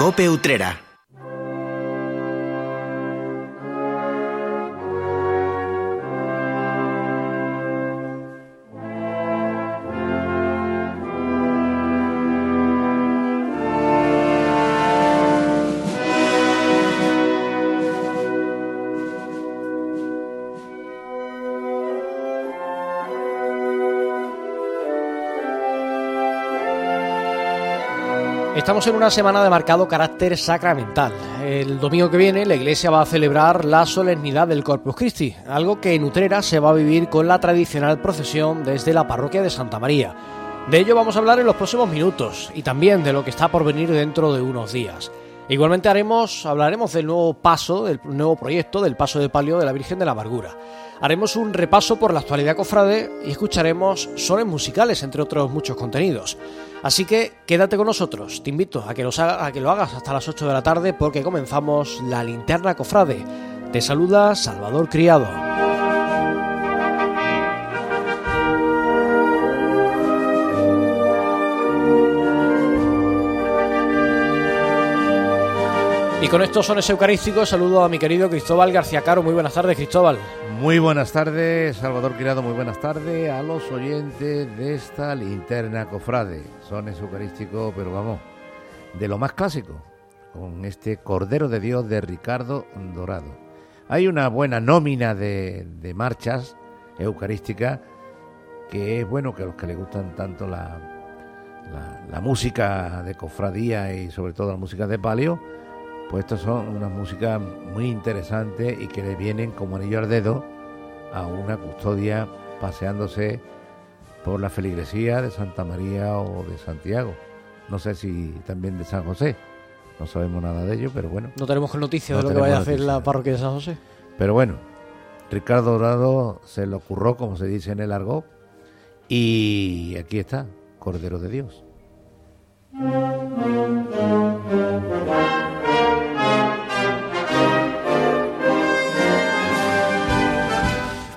Cope Utrera. Estamos en una semana de marcado carácter sacramental. El domingo que viene la iglesia va a celebrar la solemnidad del Corpus Christi, algo que en Utrera se va a vivir con la tradicional procesión desde la parroquia de Santa María. De ello vamos a hablar en los próximos minutos y también de lo que está por venir dentro de unos días. Igualmente haremos, hablaremos del nuevo paso, del nuevo proyecto del paso de palio de la Virgen de la Amargura. Haremos un repaso por la actualidad cofrade y escucharemos sones musicales, entre otros muchos contenidos. Así que quédate con nosotros, te invito a que, a que lo hagas hasta las 8 de la tarde porque comenzamos la linterna cofrade. Te saluda Salvador Criado. Y con estos sones eucarísticos saludo a mi querido Cristóbal García Caro. Muy buenas tardes, Cristóbal. Muy buenas tardes, Salvador Criado. Muy buenas tardes a los oyentes de esta linterna cofrade. Sones eucarísticos, pero vamos, de lo más clásico, con este Cordero de Dios de Ricardo Dorado. Hay una buena nómina de, marchas eucarísticas que es bueno que a los que les gustan tanto la, la música de cofradía y sobre todo la música de palio, pues estas son unas músicas muy interesantes y que le vienen como anillo al dedo a una custodia paseándose por la feligresía de Santa María o de Santiago. No sé si también de San José. No sabemos nada de ello, pero bueno. No tenemos noticias de lo que vaya a hacer la parroquia de San José. Pero bueno, Ricardo Dorado se lo ocurrió, como se dice en el argot, y aquí está, Cordero de Dios.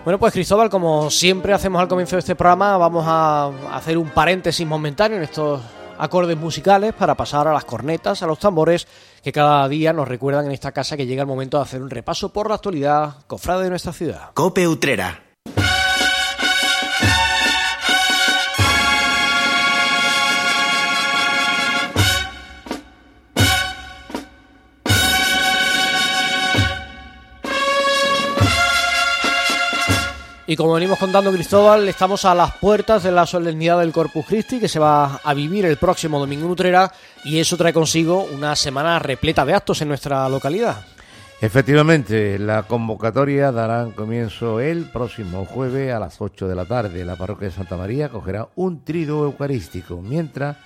Bueno, pues Cristóbal, como siempre hacemos al comienzo de este programa, vamos a hacer un paréntesis momentáneo en estos acordes musicales para pasar a las cornetas, a los tambores que cada día nos recuerdan en esta casa que llega el momento de hacer un repaso por la actualidad cofrade de nuestra ciudad. Cope Utrera Y como venimos contando Cristóbal, estamos a las puertas de la solemnidad del Corpus Christi que se va a vivir el próximo domingo en Utrera y eso trae consigo una semana repleta de actos en nuestra localidad. Efectivamente, la convocatoria dará comienzo el próximo jueves a las 8 de la tarde. La parroquia de Santa María cogerá un trido eucarístico, mientras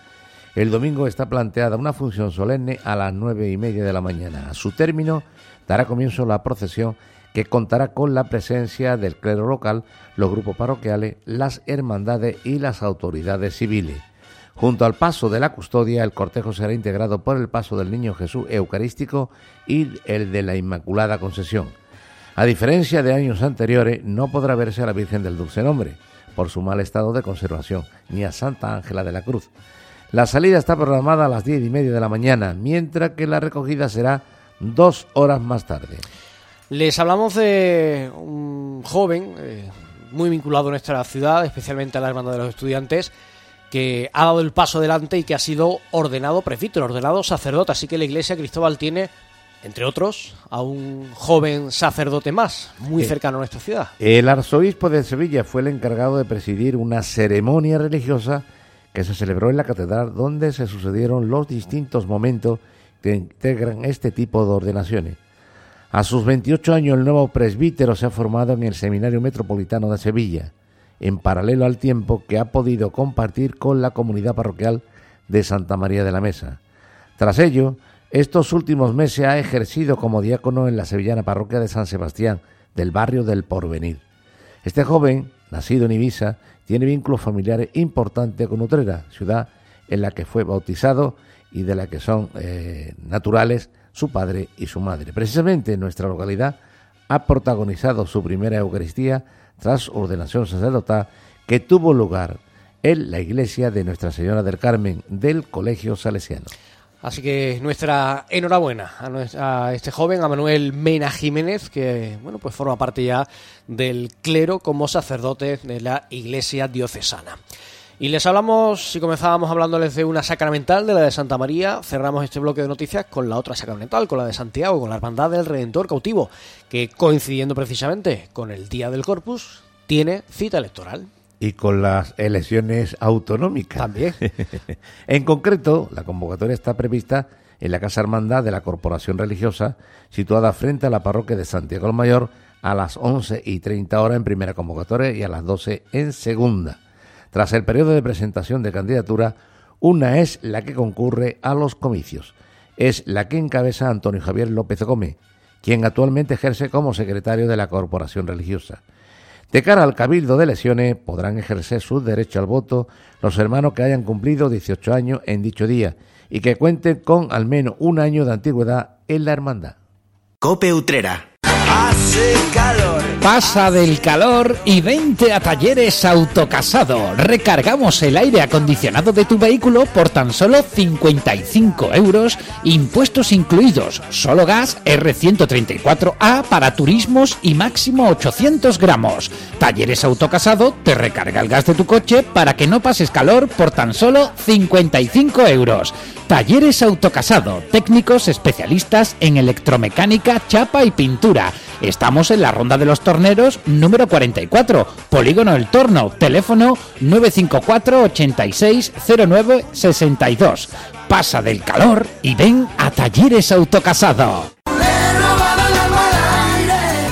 el domingo está planteada una función solemne a las nueve y media de la mañana. A su término dará comienzo la procesión que contará con la presencia del clero local, los grupos parroquiales, las hermandades y las autoridades civiles. Junto al paso de la custodia, el cortejo será integrado por el paso del Niño Jesús Eucarístico y el de la Inmaculada Concesión. A diferencia de años anteriores, no podrá verse a la Virgen del Dulce Nombre, por su mal estado de conservación, ni a Santa Ángela de la Cruz. La salida está programada a las diez y media de la mañana, mientras que la recogida será dos horas más tarde. Les hablamos de un joven eh, muy vinculado a nuestra ciudad, especialmente a la Hermandad de los Estudiantes, que ha dado el paso adelante y que ha sido ordenado prefito, ordenado sacerdote. Así que la Iglesia Cristóbal tiene, entre otros, a un joven sacerdote más, muy eh, cercano a nuestra ciudad. El arzobispo de Sevilla fue el encargado de presidir una ceremonia religiosa que se celebró en la catedral donde se sucedieron los distintos momentos que integran este tipo de ordenaciones. A sus 28 años el nuevo presbítero se ha formado en el Seminario Metropolitano de Sevilla, en paralelo al tiempo que ha podido compartir con la comunidad parroquial de Santa María de la Mesa. Tras ello, estos últimos meses ha ejercido como diácono en la sevillana parroquia de San Sebastián, del barrio del Porvenir. Este joven, nacido en Ibiza, tiene vínculos familiares importantes con Utrera, ciudad en la que fue bautizado y de la que son eh, naturales su padre y su madre. Precisamente en nuestra localidad ha protagonizado su primera Eucaristía tras ordenación sacerdotal que tuvo lugar en la iglesia de Nuestra Señora del Carmen del Colegio Salesiano. Así que nuestra enhorabuena a, este joven, a Manuel Mena Jiménez, que bueno, pues forma parte ya del clero como sacerdote de la Iglesia diocesana. Y les hablamos, si comenzábamos hablándoles de una sacramental, de la de Santa María, cerramos este bloque de noticias con la otra sacramental, con la de Santiago, con la Hermandad del Redentor Cautivo, que coincidiendo precisamente con el Día del Corpus, tiene cita electoral y con las elecciones autonómicas. También. en concreto, la convocatoria está prevista en la Casa Hermandad de la Corporación Religiosa, situada frente a la parroquia de Santiago el Mayor, a las 11 y 30 horas en primera convocatoria y a las 12 en segunda. Tras el periodo de presentación de candidatura, una es la que concurre a los comicios. Es la que encabeza Antonio Javier López Gómez, quien actualmente ejerce como secretario de la Corporación Religiosa. De cara al cabildo de elecciones podrán ejercer su derecho al voto los hermanos que hayan cumplido 18 años en dicho día y que cuenten con al menos un año de antigüedad en la hermandad. Cope Utrera. Hace calor. Pasa del calor y vente a Talleres Autocasado. Recargamos el aire acondicionado de tu vehículo por tan solo 55 euros, impuestos incluidos, solo gas R134A para turismos y máximo 800 gramos. Talleres Autocasado te recarga el gas de tu coche para que no pases calor por tan solo 55 euros. Talleres Autocasado, técnicos especialistas en electromecánica, chapa y pintura. Estamos en la Ronda de los Torneros número 44, Polígono El Torno, teléfono 954 86 09 62. Pasa del calor y ven a Talleres Autocasado.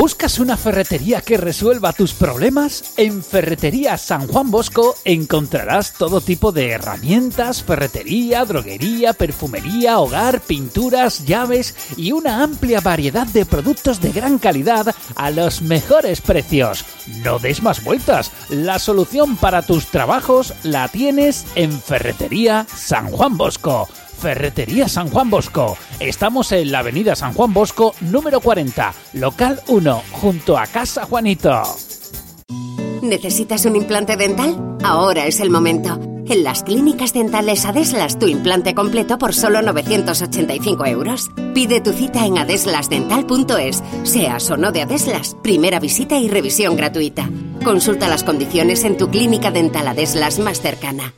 ¿Buscas una ferretería que resuelva tus problemas? En Ferretería San Juan Bosco encontrarás todo tipo de herramientas, ferretería, droguería, perfumería, hogar, pinturas, llaves y una amplia variedad de productos de gran calidad a los mejores precios. No des más vueltas, la solución para tus trabajos la tienes en Ferretería San Juan Bosco. Ferretería San Juan Bosco. Estamos en la avenida San Juan Bosco, número 40, local 1, junto a Casa Juanito. ¿Necesitas un implante dental? Ahora es el momento. En las clínicas dentales Adeslas tu implante completo por solo 985 euros. Pide tu cita en adeslasdental.es. Seas o no de Adeslas, primera visita y revisión gratuita. Consulta las condiciones en tu clínica dental Adeslas más cercana.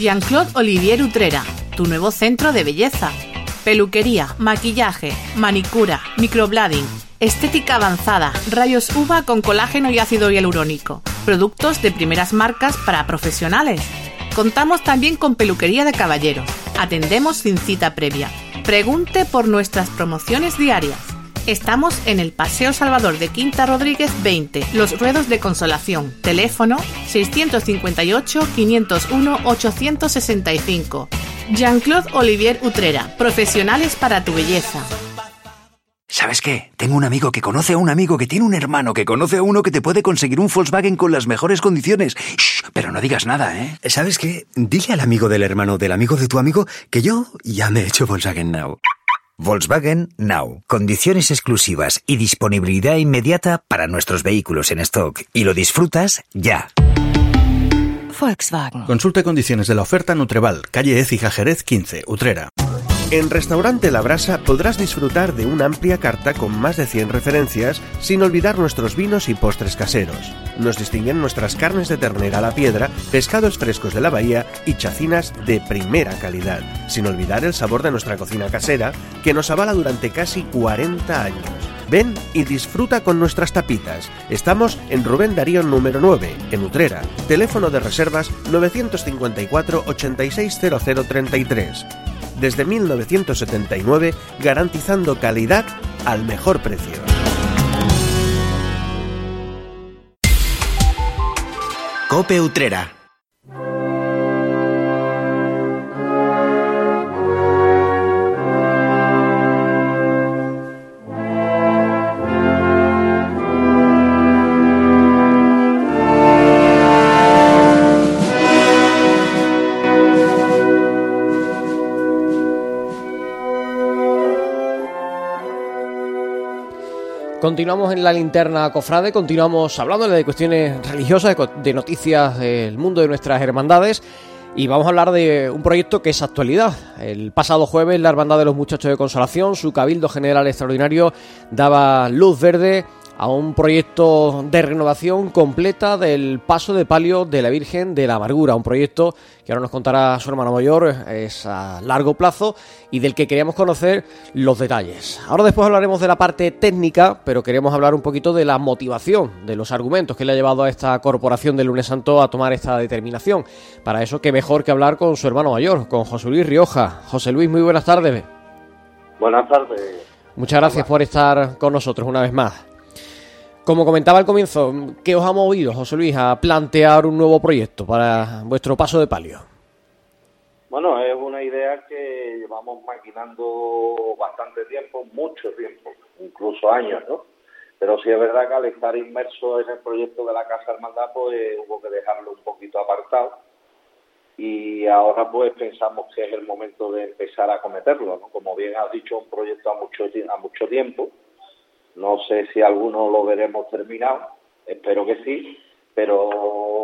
Jean-Claude Olivier Utrera tu nuevo centro de belleza. Peluquería, maquillaje, manicura, microblading, estética avanzada, rayos uva con colágeno y ácido hialurónico, productos de primeras marcas para profesionales. Contamos también con peluquería de caballeros. Atendemos sin cita previa. Pregunte por nuestras promociones diarias. Estamos en el Paseo Salvador de Quinta Rodríguez 20, Los Ruedos de Consolación. Teléfono 658 501 865. Jean-Claude Olivier Utrera, profesionales para tu belleza. ¿Sabes qué? Tengo un amigo que conoce a un amigo que tiene un hermano que conoce a uno que te puede conseguir un Volkswagen con las mejores condiciones. Shh, pero no digas nada, ¿eh? ¿Sabes qué? Dile al amigo del hermano del amigo de tu amigo que yo ya me he hecho Volkswagen Now. Volkswagen Now. Condiciones exclusivas y disponibilidad inmediata para nuestros vehículos en stock. Y lo disfrutas ya. Volkswagen. Consulte condiciones de la oferta Nutreval, calle Écija Jerez 15, Utrera. En Restaurante La Brasa podrás disfrutar de una amplia carta con más de 100 referencias, sin olvidar nuestros vinos y postres caseros. Nos distinguen nuestras carnes de ternera a la piedra, pescados frescos de la bahía y chacinas de primera calidad, sin olvidar el sabor de nuestra cocina casera, que nos avala durante casi 40 años. Ven y disfruta con nuestras tapitas. Estamos en Rubén Darío número 9, en Utrera. Teléfono de reservas 954 860033 desde 1979 garantizando calidad al mejor precio. Cope Utrera Continuamos en la linterna cofrade, continuamos hablando de cuestiones religiosas, de noticias del mundo de nuestras hermandades y vamos a hablar de un proyecto que es actualidad. El pasado jueves la Hermandad de los Muchachos de Consolación, su Cabildo General Extraordinario, daba luz verde a un proyecto de renovación completa del paso de palio de la Virgen de la Amargura, un proyecto que ahora nos contará su hermano mayor, es a largo plazo y del que queríamos conocer los detalles. Ahora después hablaremos de la parte técnica, pero queremos hablar un poquito de la motivación, de los argumentos que le ha llevado a esta corporación del Lunes Santo a tomar esta determinación. Para eso, qué mejor que hablar con su hermano mayor, con José Luis Rioja. José Luis, muy buenas tardes. Buenas tardes. Muchas gracias por estar con nosotros una vez más. Como comentaba al comienzo, ¿qué os ha movido, José Luis, a plantear un nuevo proyecto para vuestro paso de palio? Bueno, es una idea que llevamos maquinando bastante tiempo, mucho tiempo, incluso años, ¿no? Pero sí es verdad que al estar inmerso en el proyecto de la Casa Hermandad, pues hubo que dejarlo un poquito apartado. Y ahora pues pensamos que es el momento de empezar a cometerlo, ¿no? Como bien has dicho, un proyecto a mucho, a mucho tiempo no sé si alguno lo veremos terminado, espero que sí, pero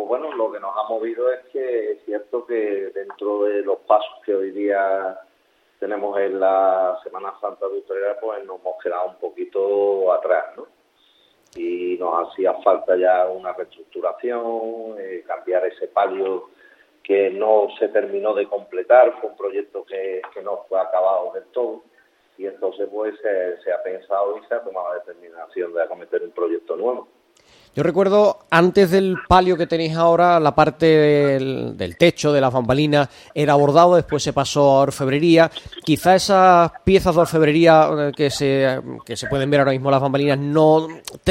bueno, lo que nos ha movido es que es cierto que dentro de los pasos que hoy día tenemos en la Semana Santa de Utrera, pues nos hemos quedado un poquito atrás, ¿no? Y nos hacía falta ya una reestructuración, eh, cambiar ese palio que no se terminó de completar, fue un proyecto que, que no fue acabado del todo y entonces pues se, ha pensado y se ha tomado la determinación de acometer un proyecto nuevo. Yo recuerdo antes del palio que tenéis ahora, la parte del, techo, de las bambalinas, era bordado, después se pasó a orfebrería. Quizá esas piezas de orfebrería eh, que se, que se pueden ver ahora mismo, las bambalinas, no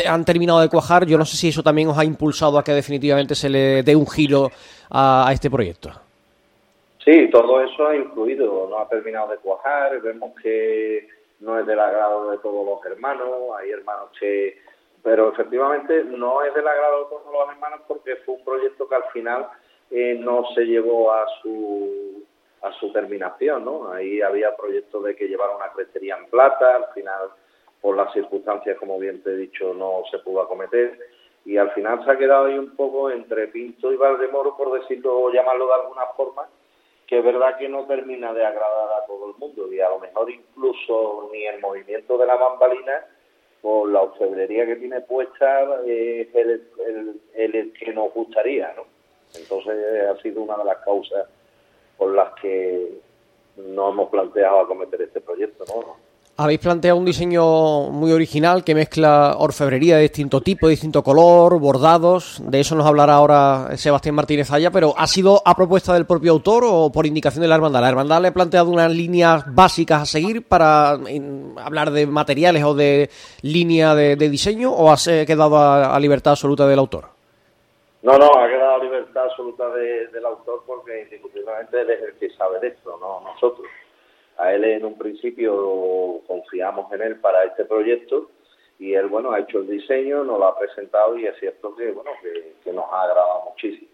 han terminado de cuajar. Yo no sé si eso también os ha impulsado a que definitivamente se le dé un giro a este proyecto. Sí, todo eso ha influido, no ha terminado de cuajar, vemos que no es del agrado de todos los hermanos, hay hermanos que... Pero efectivamente no es del agrado de todos los hermanos porque fue un proyecto que al final eh, no se llevó a su a su terminación, ¿no? Ahí había proyectos de que llevara una crestería en plata, al final por las circunstancias, como bien te he dicho, no se pudo acometer y al final se ha quedado ahí un poco entre Pinto y Valdemoro, por decirlo llamarlo de alguna forma, que es verdad que no termina de agradar a todo el mundo y a lo mejor incluso ni el movimiento de la bambalina o la orfebrería que tiene puesta es el, que nos gustaría, ¿no? Entonces ha sido una de las causas por las que no hemos planteado acometer este proyecto, ¿no? Habéis planteado un diseño muy original que mezcla orfebrería de distinto tipo, distinto color, bordados. De eso nos hablará ahora Sebastián Martínez Aya, pero ¿ha sido a propuesta del propio autor o por indicación de la hermandad? ¿La hermandad le ha planteado unas líneas básicas a seguir para hablar de materiales o de línea de, diseño o ha quedado a, libertad absoluta del autor? No, no, ha quedado a libertad absoluta del autor porque indiscutiblemente él es el que sabe de esto, no nosotros. A él en un principio confiamos en él para este proyecto y él, bueno, ha hecho el diseño, nos lo ha presentado y es cierto que, bueno, que, nos ha agradado muchísimo.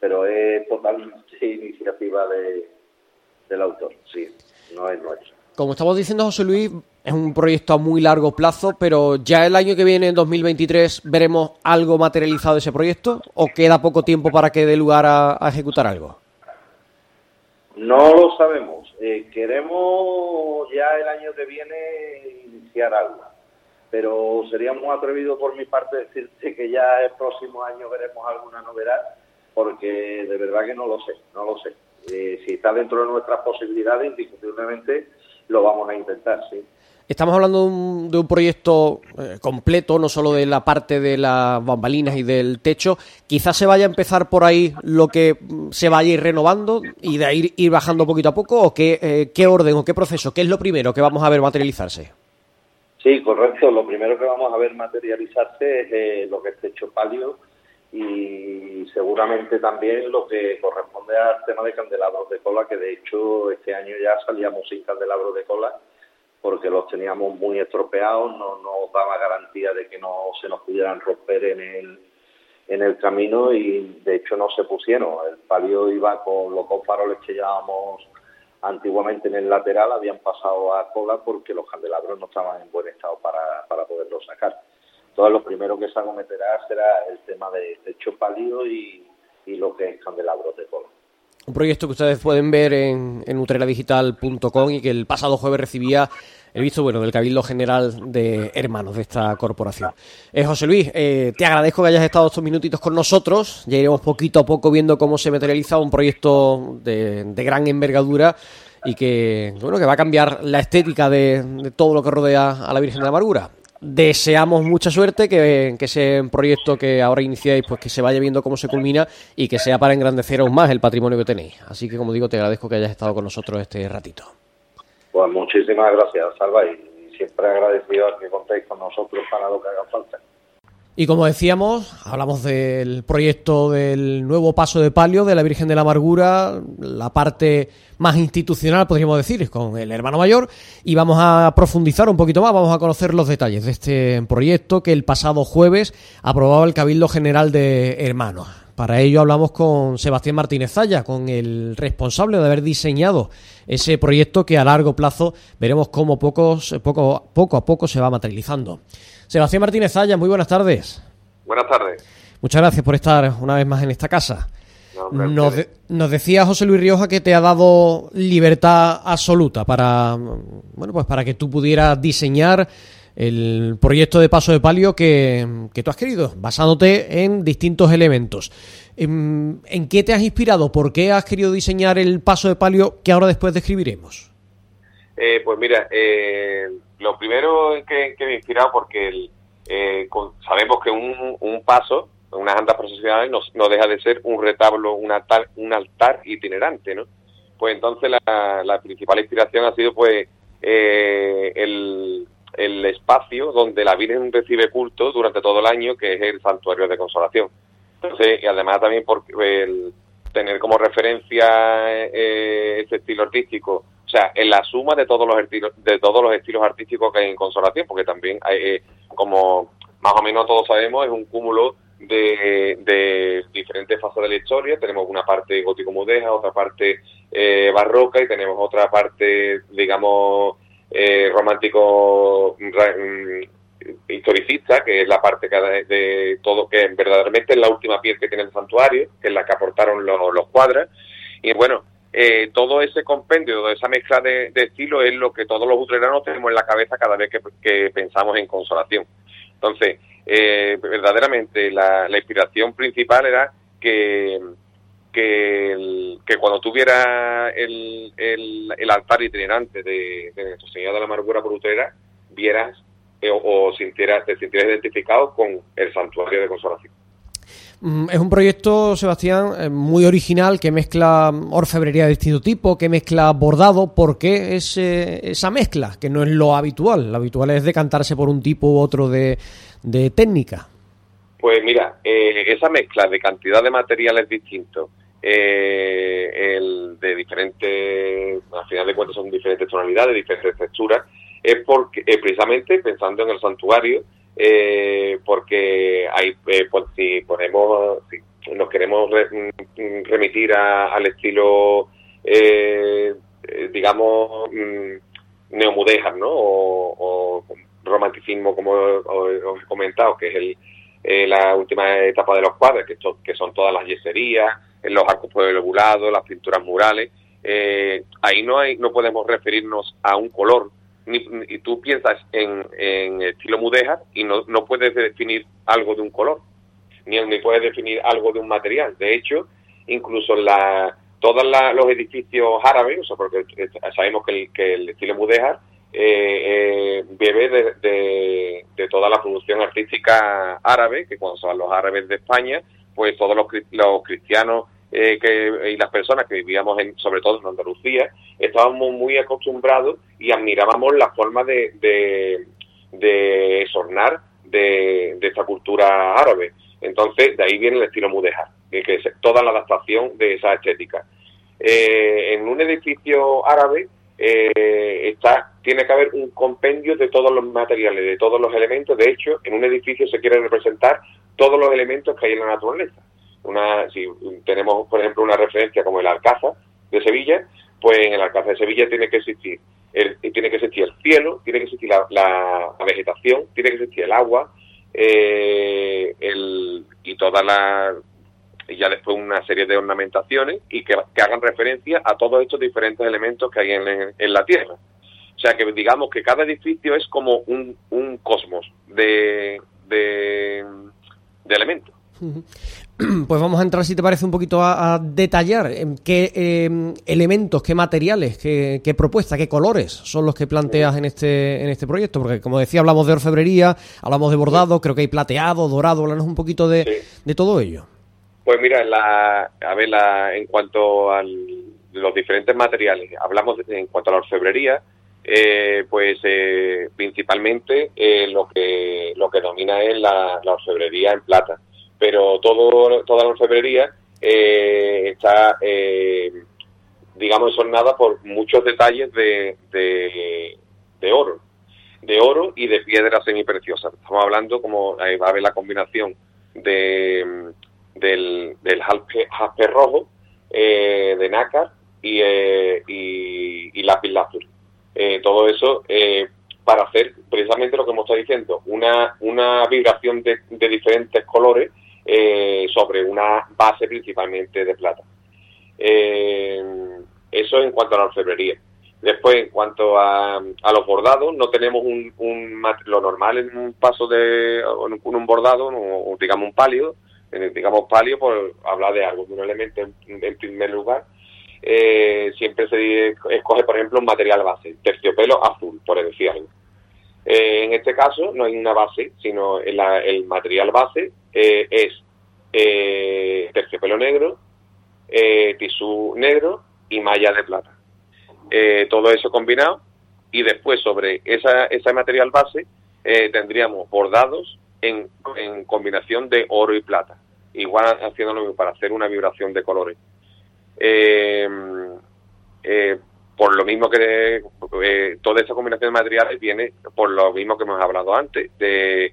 Pero es totalmente iniciativa de, del autor, sí, no es nuestro. Como estamos diciendo, José Luis, es un proyecto a muy largo plazo, pero ya el año que viene, en 2023, veremos algo materializado de ese proyecto o queda poco tiempo para que dé lugar a ejecutar algo. No lo sabemos. Eh, queremos ya el año que viene iniciar algo, pero sería muy atrevido por mi parte decirte que ya el próximo año veremos alguna novedad, porque de verdad que no lo sé, no lo sé. Eh, si está dentro de nuestras posibilidades, indiscutiblemente lo vamos a intentar, sí. Estamos hablando de un, proyecto eh, completo, no solo de la parte de las bambalinas y del techo. Quizás se vaya a empezar por ahí lo que se vaya a ir renovando y de ahí ir bajando poquito a poco, o qué, eh, qué orden o qué proceso, qué es lo primero que vamos a ver materializarse. Sí, correcto. Lo primero que vamos a ver materializarse es eh, lo que es techo palio y seguramente también lo que corresponde al tema de candelabros de cola, que de hecho este año ya salíamos sin candelabros de cola porque los teníamos muy estropeados, no nos daba garantía de que no se nos pudieran romper en el, en el camino y de hecho no se pusieron. El palio iba con los dos faroles que llevábamos antiguamente en el lateral habían pasado a cola porque los candelabros no estaban en buen estado para, para poderlos sacar. Entonces lo primero que se acometerá será el tema de techo pálido y, y lo que es candelabros de cola. Un proyecto que ustedes pueden ver en, en utreradigital.com y que el pasado jueves recibía el visto bueno del Cabildo General de Hermanos de esta corporación. Eh, José Luis, eh, te agradezco que hayas estado estos minutitos con nosotros. Ya iremos poquito a poco viendo cómo se materializa un proyecto de, gran envergadura y que bueno que va a cambiar la estética de, de, todo lo que rodea a la Virgen de la Amargura. Deseamos mucha suerte, que, ese proyecto que ahora iniciáis, pues que se vaya viendo cómo se culmina y que sea para engrandecer aún más el patrimonio que tenéis. Así que, como digo, te agradezco que hayas estado con nosotros este ratito. Pues muchísimas gracias, Salva, y siempre agradecido que contéis con nosotros para lo que haga falta. Y como decíamos, hablamos del proyecto del nuevo paso de palio de la Virgen de la Amargura, la parte más institucional, podríamos decir, con el hermano mayor, y vamos a profundizar un poquito más, vamos a conocer los detalles de este proyecto que el pasado jueves aprobaba el Cabildo General de Hermanos. Para ello hablamos con Sebastián Martínez Zaya, con el responsable de haber diseñado ese proyecto que a largo plazo veremos cómo poco a poco se va materializando. Sebastián Martínez Zaya, muy buenas tardes. Buenas tardes. Muchas gracias por estar una vez más en esta casa. No, nos, de, nos, decía José Luis Rioja que te ha dado libertad absoluta para bueno pues para que tú pudieras diseñar el proyecto de paso de palio que, que tú has querido, basándote en distintos elementos. ¿En, ¿En, qué te has inspirado? ¿Por qué has querido diseñar el paso de palio que ahora después describiremos? Eh, pues mira, eh, lo primero que, me he inspirado porque el, eh, sabemos que un, un, paso, unas andas procesionales, no, no, deja de ser un retablo, un altar, un altar itinerante, ¿no? Pues entonces la, la principal inspiración ha sido pues eh, el, el espacio donde la Virgen recibe culto durante todo el año, que es el santuario de consolación. Entonces, y además también por el tener como referencia eh, este estilo artístico, o sea, en la suma de todos los estilos, de todos los estilos artísticos que hay en Consolación, porque también hay, eh, como más o menos todos sabemos, es un cúmulo de, de, diferentes fases de la historia. Tenemos una parte gótico-mudeja, otra parte eh, barroca y tenemos otra parte, digamos, eh, romántico historicista, que es la parte de, de, todo, que verdaderamente es la última piel que tiene el santuario, que es la que aportaron los, los cuadras. Y bueno, eh, todo ese compendio, toda esa mezcla de, de estilos es lo que todos los utreranos tenemos en la cabeza cada vez que, pensamos en consolación. Entonces, eh, verdaderamente la, la, inspiración principal era que, que, el, que cuando tuviera el, el, el, altar itinerante de, de Nuestro Señor de la Amargura por Utrera, vieras eh, o, o sintieras, te sintieras identificado con el santuario de consolación. Mm, es un proyecto, Sebastián, eh, muy original que mezcla orfebrería de distinto tipo, que mezcla bordado. ¿Por qué ese, esa mezcla? Que no es lo habitual. Lo habitual es decantarse por un tipo u otro de, de técnica. Pues mira, eh, esa mezcla de cantidad de materiales distintos, eh, el de diferentes, al final de cuentas son diferentes tonalidades, diferentes texturas, es porque eh, precisamente pensando en el santuario, eh, porque hay, eh, pues, si ponemos, si nos queremos re, mm, remitir a, al estilo, eh, digamos, mm, neomudéjar, ¿no? O, romanticismo, como os he comentado, que es el, eh, la última etapa de los cuadros, que, to, que son todas las yeserías, los arcos pueblos las pinturas murales. Eh, ahí no hay, no podemos referirnos a un color, ni, y tú piensas en, en estilo mudéjar y no, no puedes definir algo de un color, ni, ni puedes definir algo de un material. De hecho, incluso la, todos los edificios árabes, porque sabemos que el, que el estilo mudéjar eh, eh, bebe de, de, de, toda la producción artística árabe, que cuando van los árabes de España, pues todos los, los cristianos eh, que, y las personas que vivíamos en, sobre todo en Andalucía, estábamos muy acostumbrados y admirábamos la forma de, de, de sornar de, de, esta cultura árabe. Entonces, de ahí viene el estilo mudéjar, que es toda la adaptación de esa estética. Eh, en un edificio árabe eh, está, tiene que haber un compendio de todos los materiales, de todos los elementos. De hecho, en un edificio se quiere representar todos los elementos que hay en la naturaleza una, si tenemos, por ejemplo, una referencia como el Alcázar de Sevilla, pues en el Alcázar de Sevilla tiene que existir el, tiene que existir el cielo, tiene que existir la, vegetación, tiene que existir el agua eh, el, y toda la y ya después una serie de ornamentaciones y que, hagan referencia a todos estos diferentes elementos que hay en, la Tierra. O sea que digamos que cada edificio es como un, un cosmos de, de, de elementos. Pues vamos a entrar, si te parece, un poquito a, detallar qué em, elementos, qué materiales, qué, propuestas, qué colores son los que planteas en este, en este proyecto. Porque, como decía, hablamos de orfebrería, hablamos de bordado, creo que hay plateado, dorado. Háblanos un poquito de, todo ello. Pues mira, la, a ver, en cuanto a los diferentes materiales, hablamos en cuanto a la orfebrería, eh, pues eh, principalmente eh, lo que lo que domina es la orfebrería en plata pero todo, toda la orfebrería eh, está, eh, digamos, nada por muchos detalles de, de, oro, de oro y de piedras semipreciosas. Estamos hablando, como va a haber la combinación de, del, del jaspe, rojo, eh, de nácar y, eh, y, y lápiz. Eh, todo eso para hacer precisamente lo que hemos estado diciendo, una, una vibración de, de diferentes colores eh, sobre una base principalmente de plata. Eh, eso en cuanto a la orfebrería. Después, en cuanto a, los bordados, no tenemos un, un, lo normal en un paso de en un bordado, o, digamos un palio, digamos palio por hablar de algo, de un elemento en, primer lugar. Eh, siempre se escoge, por ejemplo, un material base, terciopelo azul, por decir algo. en este caso no hay una base, sino el material base eh, es eh, terciopelo negro, eh, tisú negro y malla de plata. Eh, todo eso combinado y después sobre esa, ese material base eh, tendríamos bordados en, en, combinación de oro y plata, igual haciendo lo mismo para hacer una vibración de colores. por lo mismo que toda esa combinación de materiales viene por lo mismo que hemos hablado antes, de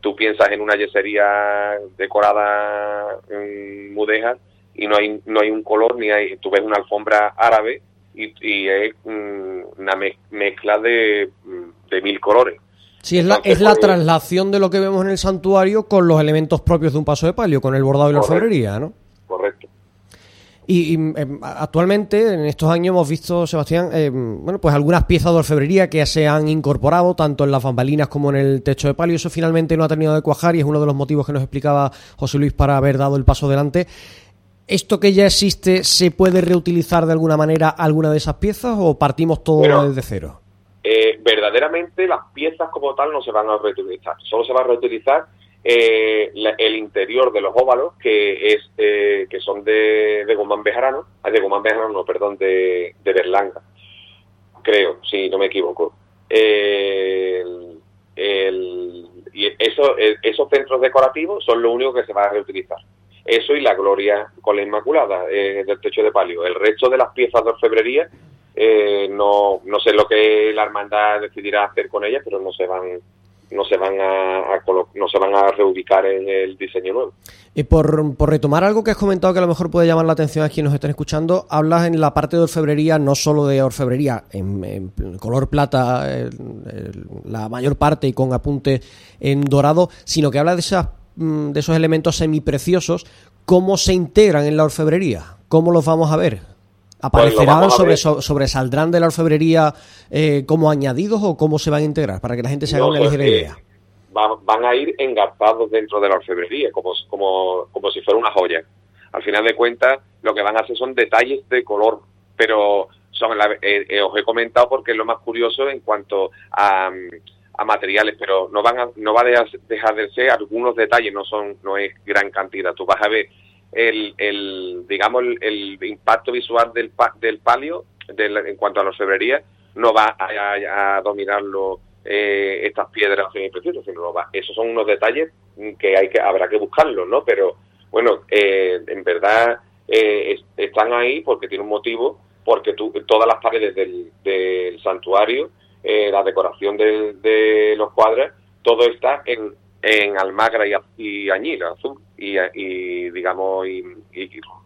tú piensas en una yesería decorada en mudéjar y no hay no hay un color ni hay tú ves una alfombra árabe y, es mm, una mezcla de, mm, de, mil colores Sí, es la, es la pues, traslación de lo que vemos en el santuario con los elementos propios de un paso de palio, con el bordado y la orfebrería, ¿no? Correcto. Y, em, actualmente, en estos años, hemos visto, Sebastián, em, bueno, pues algunas piezas de orfebrería que se han incorporado, tanto en las bambalinas como en el techo de palio. Eso finalmente no ha terminado de cuajar y es uno de los motivos que nos explicaba José Luis para haber dado el paso adelante. ¿Esto que ya existe se puede reutilizar de alguna manera alguna de esas piezas o partimos todo desde cero? Eh, verdaderamente las piezas como tal no se van a reutilizar. Solo se va a reutilizar eh, el interior de los óvalos, que es eh, que son de, de Gomán Bejarano, ah, de Gomán Bejarano, no, perdón, de, de Berlanga, creo, si no me equivoco. el, y eso, esos centros decorativos son lo único que se va a reutilizar. Eso y la gloria con la Inmaculada eh, del techo de palio. El resto de las piezas de orfebrería, eh, no, no sé lo que la hermandad decidirá hacer con ellas, pero no se van no se van a, no se van a reubicar en el diseño nuevo. Y por, por, retomar algo que has comentado que a lo mejor puede llamar la atención a quienes nos están escuchando, hablas en la parte de orfebrería, no solo de orfebrería en, color plata, la mayor parte y con apunte en dorado, sino que habla de, esas, mm, de esos elementos semipreciosos, ¿cómo se integran en la orfebrería? ¿Cómo los vamos a ver? ¿Aparecerán, sobre, sobresaldrán de la orfebrería eh, como añadidos o cómo se van a integrar? Para que la gente se haga una ligera idea. van a ir engarzados dentro de la orfebrería, como, como, como si fuera una joya. Al final de cuentas, lo que van a hacer son detalles de color, pero son eh, eh, os he comentado porque es lo más curioso en cuanto a, a materiales, pero no van a, no va a dejar de ser algunos detalles, no son no es gran cantidad. Tú vas a ver el, el digamos, el, impacto visual del, del palio en cuanto a la orfebrería no va a, dominarlo eh, estas piedras semipreciosas, sino va, esos son unos detalles que hay que habrá que buscarlos, ¿no? Pero bueno, eh, en verdad eh, están ahí porque tiene un motivo, porque tú, todas las paredes del, del santuario, la decoración de, de los cuadros, todo está en, en almagra y, y añil, azul y, digamos y,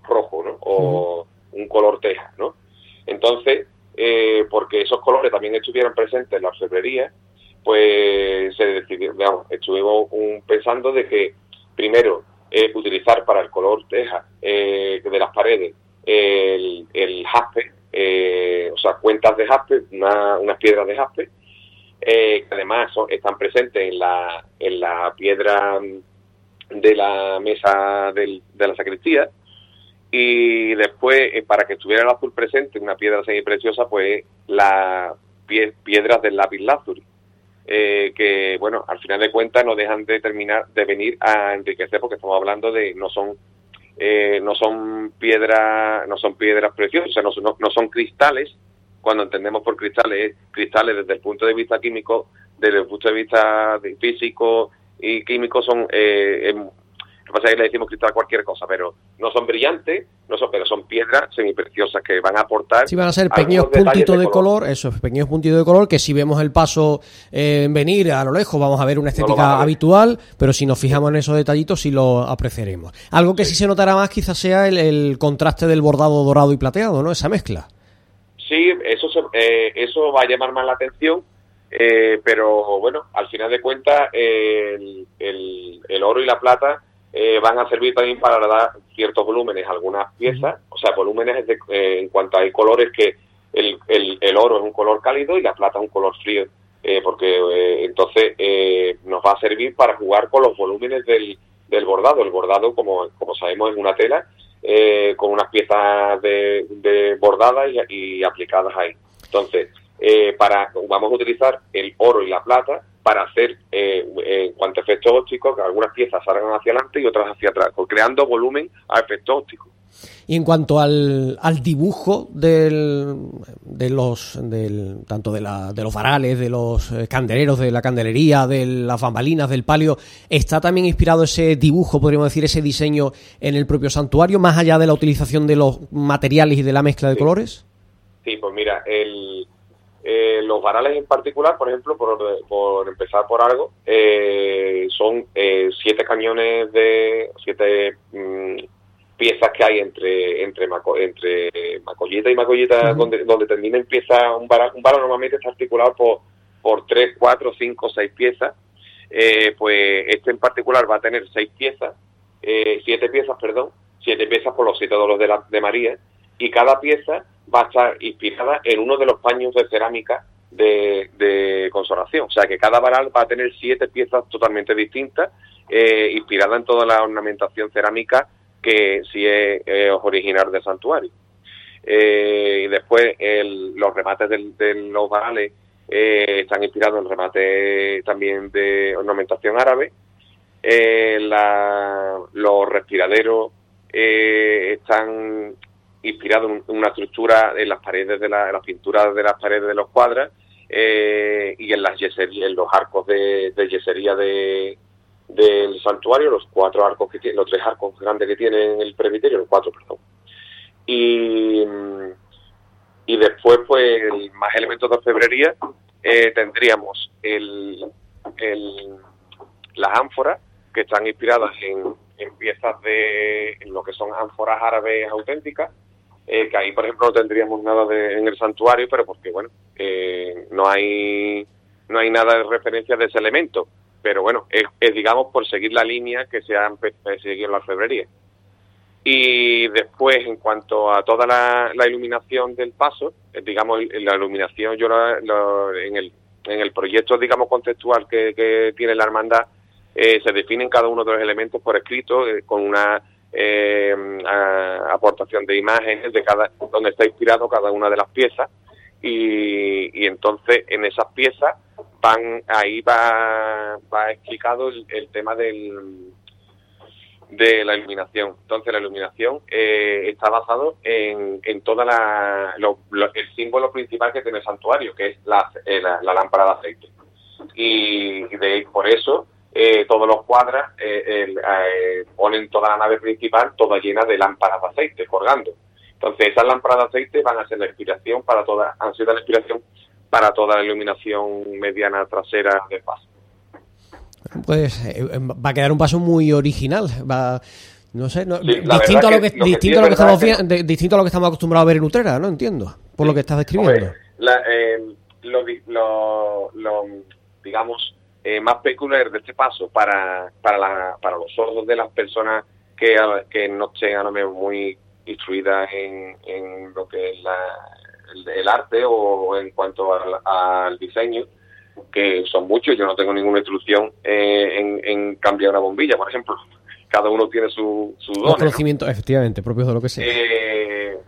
rojo, ¿no? O un color teja, ¿no? entonces, eh, porque esos colores también estuvieran presentes en la orfebrería, pues se decidió, digamos, estuvimos pensando de que primero eh, utilizar para el color teja eh, de las paredes el, el jaspe, o sea, cuentas de jaspe, unas piedras de jaspe, que además están presentes en la, en la piedra de la mesa del, de la sacristía, y después, para que estuviera el azul presente, una piedra preciosa pues las piedras del lápiz lazuli eh, que bueno, al final de cuentas no dejan de terminar de venir a enriquecer porque estamos hablando de no son eh, no son piedras no son piedras preciosas, o sea, no, no, son cristales. Cuando entendemos por cristales, cristales desde el punto de vista químico, desde el punto de vista físico y químico son eh, lo que pasa es que le decimos cristal a cualquier cosa, pero no son brillantes, no son, pero son piedras semipreciosas que van a aportar. Sí, van a ser pequeños puntitos de, color. esos pequeños puntitos de color que si vemos el paso eh, venir a lo lejos vamos a ver una estética habitual, pero si nos fijamos en esos detallitos sí lo apreciaremos. Algo que sí, se notará más quizás sea el, contraste del bordado dorado y plateado, ¿no? Esa mezcla. Sí, eso, eh, eso va a llamar más la atención. Eh, pero bueno, al final de cuentas, el, el oro y la plata eh, van a servir también para dar ciertos volúmenes a algunas piezas, o sea, volúmenes eh, en cuanto hay colores que el, el, oro es un color cálido y la plata es un color frío, eh, porque entonces nos va a servir para jugar con los volúmenes del, del bordado. El bordado, como, como sabemos, es una tela con unas piezas de, de bordadas y, aplicadas ahí. Entonces, para vamos a utilizar el oro y la plata para hacer, eh, en cuanto a efectos ópticos, que algunas piezas salgan hacia adelante y otras hacia atrás, creando volumen a efectos ópticos. Y en cuanto al, al dibujo del, de los del, tanto de, la, de los varales, de los eh, candeleros, de la candelería, de las bambalinas, del palio, ¿está también inspirado ese dibujo, podríamos decir, ese diseño en el propio santuario, más allá de la utilización de los materiales y de la mezcla de colores? Sí, pues mira, el, eh, los varales en particular, por ejemplo, por, empezar por algo, eh, son eh, siete cañones de siete mm, piezas que hay entre entre entre macollita y macollita, donde, donde termina empieza un varal. Un normalmente está articulado por, por tres, cuatro, cinco, seis piezas. pues este en particular va a tener seis piezas, siete piezas, perdón, siete piezas por los siete dolos de, la, de María, y cada pieza va a estar inspirada en uno de los paños de cerámica de, de consolación. O sea que cada varal va a tener siete piezas totalmente distintas, eh, inspiradas en toda la ornamentación cerámica que sí es, original del santuario. Eh, y después los remates de los varales eh, están inspirados en remate también de ornamentación árabe. Eh, los respiraderos están inspirado en una estructura en las paredes de la, las pinturas de las paredes de los cuadras eh, y en las en los arcos de, yesería de, del santuario, los cuatro arcos que tiene, los tres arcos grandes que tiene en el presbiterio, los cuatro, perdón. Y, y después, pues, más elementos de orfebrería, eh, tendríamos el, el, las ánforas, que están inspiradas en, en piezas de en lo que son ánforas árabes auténticas, eh, que ahí, por ejemplo, no tendríamos nada de, en el santuario, pero porque, bueno, eh, no hay no hay nada de referencia de ese elemento. Pero bueno, es, digamos por seguir la línea que se ha seguido en la orfebrería. Y después, en cuanto a toda la, iluminación del paso, eh, digamos, la iluminación, yo en, el, en el proyecto, digamos, conceptual que, tiene la hermandad, se definen cada uno de los elementos por escrito, con una eh, aportación de imágenes de cada donde está inspirado cada una de las piezas y, entonces en esas piezas van ahí va, explicado el, tema del de la iluminación. Entonces la iluminación eh, está basado en, en toda la el símbolo principal que tiene el santuario, que es la, eh, la, lámpara de aceite. Y, de, por eso eh, todos los cuadras eh, eh, ponen toda la nave principal toda llena de lámparas de aceite colgando. Entonces esas lámparas de aceite van a ser la inspiración para toda, han sido la inspiración para toda la iluminación mediana trasera de paso. Pues va a quedar un paso muy original. Va No sé, distinto, a lo que, distinto, a lo que estamos distinto a lo que estamos acostumbrados a ver en Utrera, ¿no? Entiendo, por lo que estás describiendo. Eh, lo, lo, digamos, eh, más peculiar de este paso para, para, la, para los ojos de las personas que, que no estén muy instruidas en, en lo que es la, el, arte o en cuanto al, diseño, que son muchos, yo no tengo ninguna instrucción eh, en, en, cambiar una bombilla, por ejemplo. Cada uno tiene su, su Los conocimientos, efectivamente, propios de lo que sea. Eh,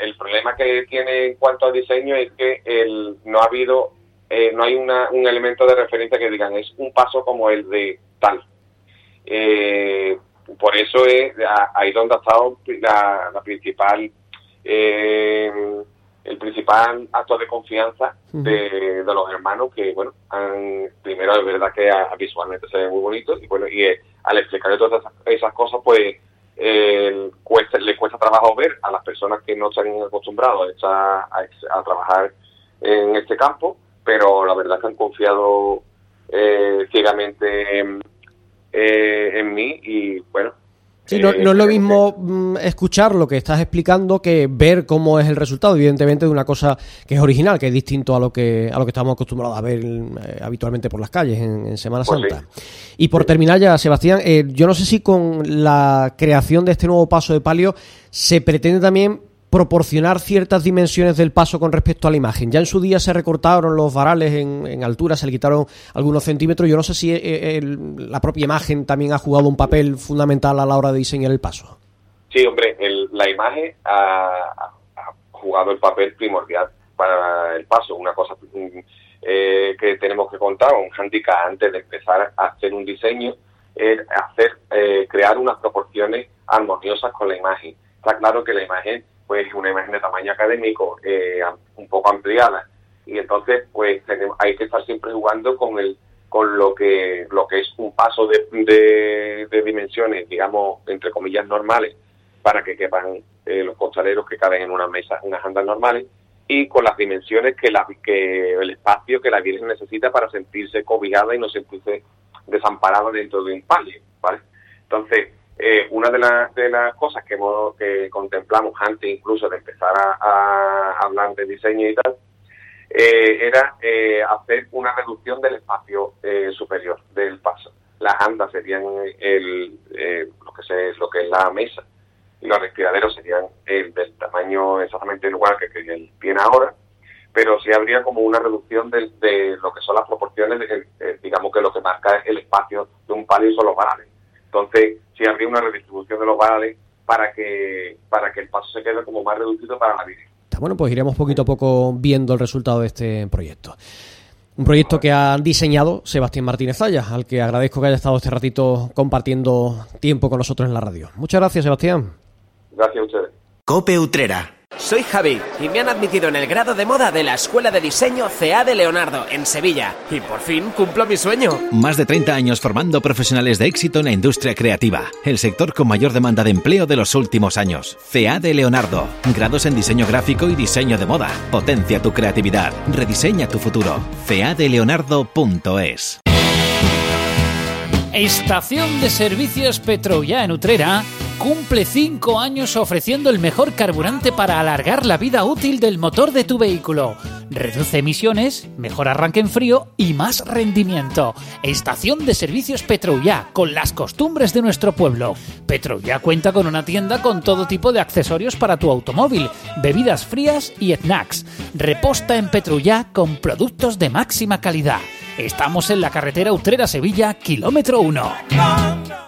el problema que tiene en cuanto al diseño es que el, no ha habido, eh, no hay una, un elemento de referencia que digan es un paso como el de tal. Por eso es ahí donde ha estado la, la principal eh, el principal acto de confianza de, los hermanos que, bueno, han, primero es verdad que visualmente se ve muy bonito y, bueno, y eh, al explicarle todas esas, cosas, pues eh, cuesta, le cuesta trabajo ver a las personas que no están acostumbrados a, a, trabajar en este campo, pero la verdad es que han confiado eh, ciegamente en, eh, en mí y, bueno, Sí, no, es lo mismo mm, escuchar lo que estás explicando que ver cómo es el resultado, evidentemente, de una cosa que es original, que es distinto a lo que a lo que estamos acostumbrados a ver eh, habitualmente por las calles en, Semana pues Santa. Y por terminar ya, Sebastián, eh, yo no sé si con la creación de este nuevo paso de palio se pretende también proporcionar ciertas dimensiones del paso con respecto a la imagen. Ya en su día se recortaron los varales en, altura, se le quitaron algunos centímetros. Yo no sé si eh, eh, la propia imagen también ha jugado un papel fundamental a la hora de diseñar el paso. Sí, hombre, la imagen ha, jugado el papel primordial para el paso. Una cosa mm, eh, que tenemos que contar, un handicap antes de empezar a hacer un diseño, es hacer, crear unas proporciones armoniosas con la imagen. Está claro que la imagen pues una imagen de tamaño académico eh, un poco ampliada. Y entonces pues hay que estar siempre jugando con el con lo que lo que es un paso de, de, dimensiones digamos entre comillas normales para que quepan eh, los costaleros que caben en una mesa unas andas normales y con las dimensiones que la que el espacio que la Virgen necesita para sentirse cobijada y no sentirse desamparada dentro de un palio vale entonces eh, una de, de, las cosas que, que contemplamos antes incluso de empezar a, hablar de diseño y tal, eh, era eh, hacer una reducción del espacio superior del paso. Las andas serían el, lo, que se, lo que es la mesa y los respiraderos serían el del tamaño exactamente igual que, que tiene ahora, pero sí habría como una reducción de, de lo que son las proporciones, digamos que lo que marca el espacio de un palio son los varales. Entonces, si habría una redistribución de los varales para que, para que el paso se quede como más reducido para la vida. Bueno, pues iremos poquito a poco viendo el resultado de este proyecto. Un proyecto que ha diseñado Sebastián Martínez Zaya, al que agradezco que haya estado este ratito compartiendo tiempo con nosotros en la radio. Muchas gracias, Sebastián. Gracias a ustedes. Cope Utrera soy Javi y me han admitido en el grado de moda de la Escuela de Diseño CA de Leonardo, en Sevilla. Y por fin cumplo mi sueño. Más de 30 años formando profesionales de éxito en la industria creativa, el sector con mayor demanda de empleo de los últimos años. CA de Leonardo, grados en diseño gráfico y diseño de moda. Potencia tu creatividad, rediseña tu futuro. Leonardo.es Estación de Servicios Petroya en Utrera cumple 5 años ofreciendo el mejor carburante para alargar la vida útil del motor de tu vehículo. Reduce emisiones, mejor arranque en frío y más rendimiento. Estación de servicios Petroullá, con las costumbres de nuestro pueblo. Petroullá cuenta con una tienda con todo tipo de accesorios para tu automóvil, bebidas frías y snacks. Reposta en Petroullá con productos de máxima calidad. Estamos en la carretera Utrera-Sevilla, kilómetro 1.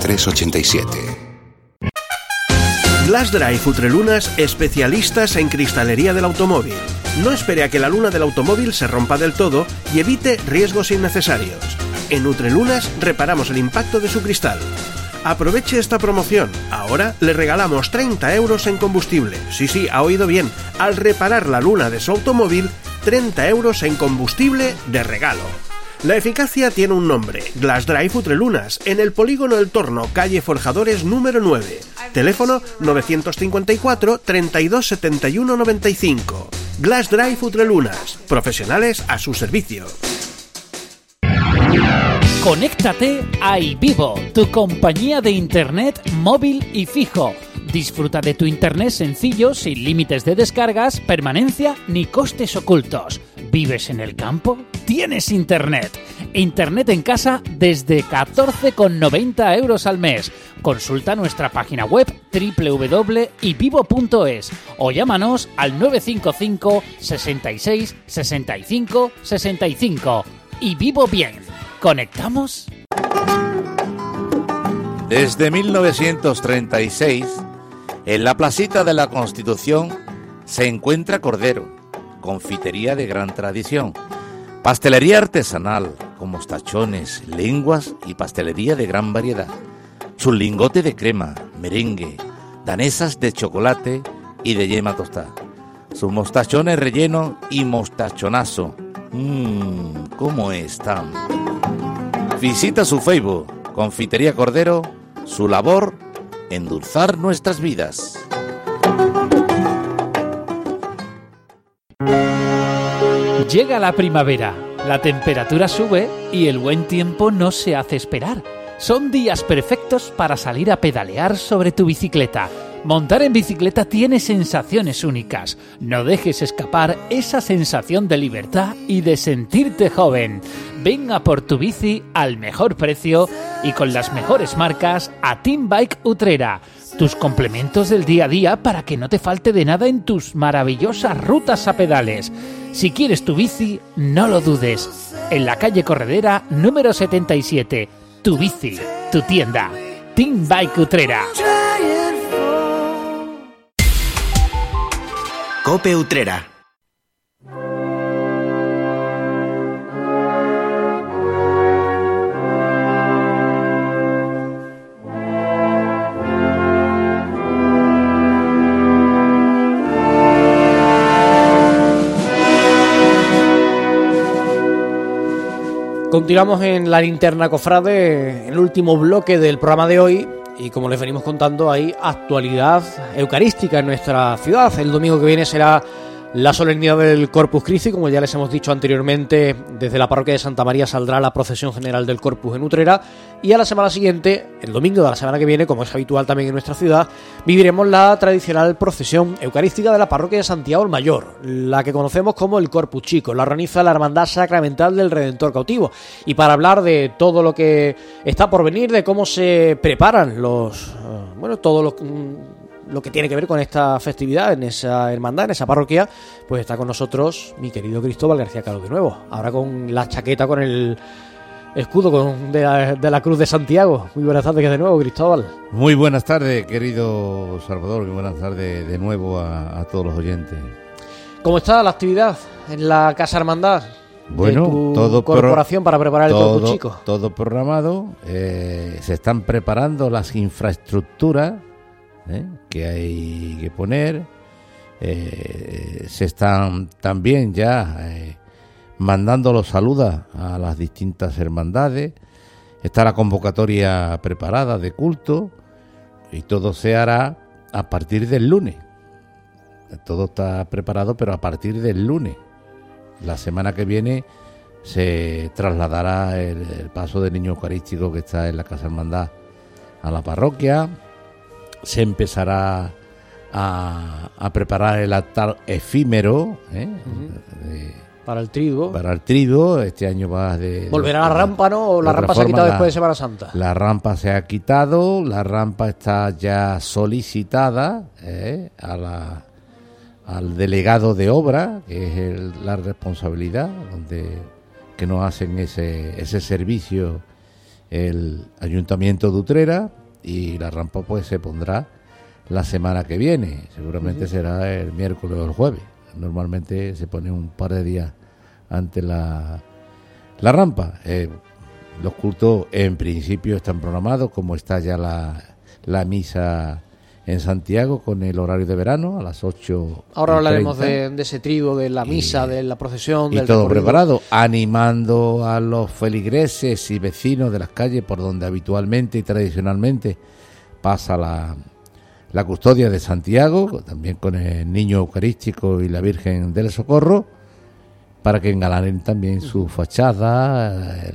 808387. Glass Drive Utrelunas, especialistas en cristalería del automóvil. No espere a que la luna del automóvil se rompa del todo y evite riesgos innecesarios. En Utrelunas reparamos el impacto de su cristal Aproveche esta promoción. Ahora le regalamos 30 euros en combustible. Sí, sí, ha oído bien. Al reparar la luna de su automóvil, 30 euros en combustible de regalo. La eficacia tiene un nombre, Glass Drive Utrelunas, en el polígono del Torno, calle Forjadores número 9. Teléfono 954 32 71 95. Glass Drive Utrelunas, profesionales a su servicio. Conéctate a iVivo, tu compañía de internet móvil y fijo. Disfruta de tu internet sencillo, sin límites de descargas, permanencia ni costes ocultos. ¿Vives en el campo? Tienes internet. Internet en casa desde 14,90 euros al mes. Consulta nuestra página web www.ivivo.es o llámanos al 955 66 65 65. Y vivo bien. ¿Conectamos? Desde 1936, en la placita de la Constitución se encuentra Cordero, confitería de gran tradición, pastelería artesanal, con mostachones, lenguas y pastelería de gran variedad, su lingote de crema, merengue, danesas de chocolate y de yema tostada, sus mostachones relleno y mostachonazo. Mmm, ¿cómo están? Visita su Facebook, Confitería Cordero, su labor, endulzar nuestras vidas. Llega la primavera, la temperatura sube y el buen tiempo no se hace esperar. Son días perfectos para salir a pedalear sobre tu bicicleta. Montar en bicicleta tiene sensaciones únicas. No dejes escapar esa sensación de libertad y de sentirte joven. Ven a por tu bici al mejor precio y con las mejores marcas a Team Bike Utrera. Tus complementos del día a día para que no te falte de nada en tus maravillosas rutas a pedales. Si quieres tu bici, no lo dudes. En la calle Corredera número 77. Tu bici, tu tienda. Team Bike Utrera. Cope Utrera. Continuamos en la linterna cofrade, el último bloque del programa de hoy. Y como les venimos contando, hay actualidad eucarística en nuestra ciudad. El domingo que viene será la solemnidad del Corpus Christi, como ya les hemos dicho anteriormente, desde la parroquia de Santa María saldrá la procesión general del Corpus en Utrera y a la semana siguiente, el domingo de la semana que viene, como es habitual también en nuestra ciudad, viviremos la tradicional procesión eucarística de la parroquia de Santiago el Mayor, la que conocemos como el Corpus Chico, la organiza la Hermandad Sacramental del Redentor Cautivo. Y para hablar de todo lo que está por venir, de cómo se preparan los, eh, bueno, todos los lo que tiene que ver con esta festividad, en esa hermandad, en esa parroquia, pues está con nosotros mi querido Cristóbal García Caro de nuevo. Ahora con la chaqueta, con el escudo con, de, la, Cruz de Santiago. Muy buenas tardes de nuevo, Cristóbal. Muy buenas tardes, querido Salvador. Muy buenas tardes de nuevo a, todos los oyentes. ¿Cómo está la actividad en la Casa Hermandad? Bueno, todo corporación para preparar el todo, chico. Todo programado. Eh, se están preparando las infraestructuras ¿eh? que hay que poner. Eh, se están también ya eh, mandando los saludos a las distintas hermandades. Está la convocatoria preparada de culto y todo se hará a partir del lunes. Todo está preparado, pero a partir del lunes. La semana que viene se trasladará el, el paso del niño eucarístico que está en la Casa Hermandad a la parroquia se empezará a, preparar el altar efímero ¿eh? para el trigo. Para el trigo, este año va de... ¿Volverá a la rampa, no? ¿O la rampa se ha quitado después de Semana Santa? La rampa se ha quitado, la rampa está ya solicitada ¿eh? a la, al delegado de obra, que es la responsabilidad, donde que nos hacen ese, ese servicio el Ayuntamiento de Utrera, y la rampa pues se pondrá la semana que viene, seguramente será el miércoles o el jueves. Normalmente se pone un par de días antes la, la rampa. Eh, los cultos en principio están programados, como está ya la, la misa en Santiago con el horario de verano a las 8. Ahora hablaremos de, ese trigo, de la misa, de la procesión. Y todo preparado, animando a los feligreses y vecinos de las calles por donde habitualmente y tradicionalmente pasa la, la custodia de Santiago, también con el niño eucarístico y la Virgen del Socorro para que engalanen también su fachada. Eh,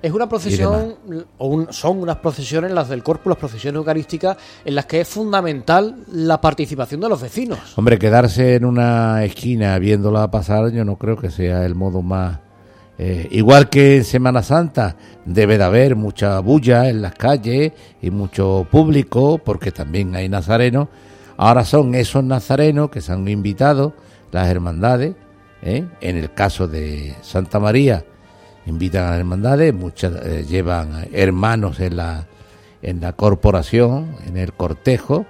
es una procesión, o son unas procesiones, las del Corpus, las procesiones eucarísticas, en las que es fundamental la participación de los vecinos. Hombre, quedarse en una esquina viéndola pasar, yo no creo que sea el modo más. Eh, igual que en Semana Santa, debe de haber mucha bulla en las calles y mucho público, porque también hay nazarenos. Ahora son esos nazarenos que se han invitado, las hermandades, ¿eh? En el caso de Santa María, invitan a las hermandades, muchas eh, llevan hermanos en la, en la corporación, en el cortejo.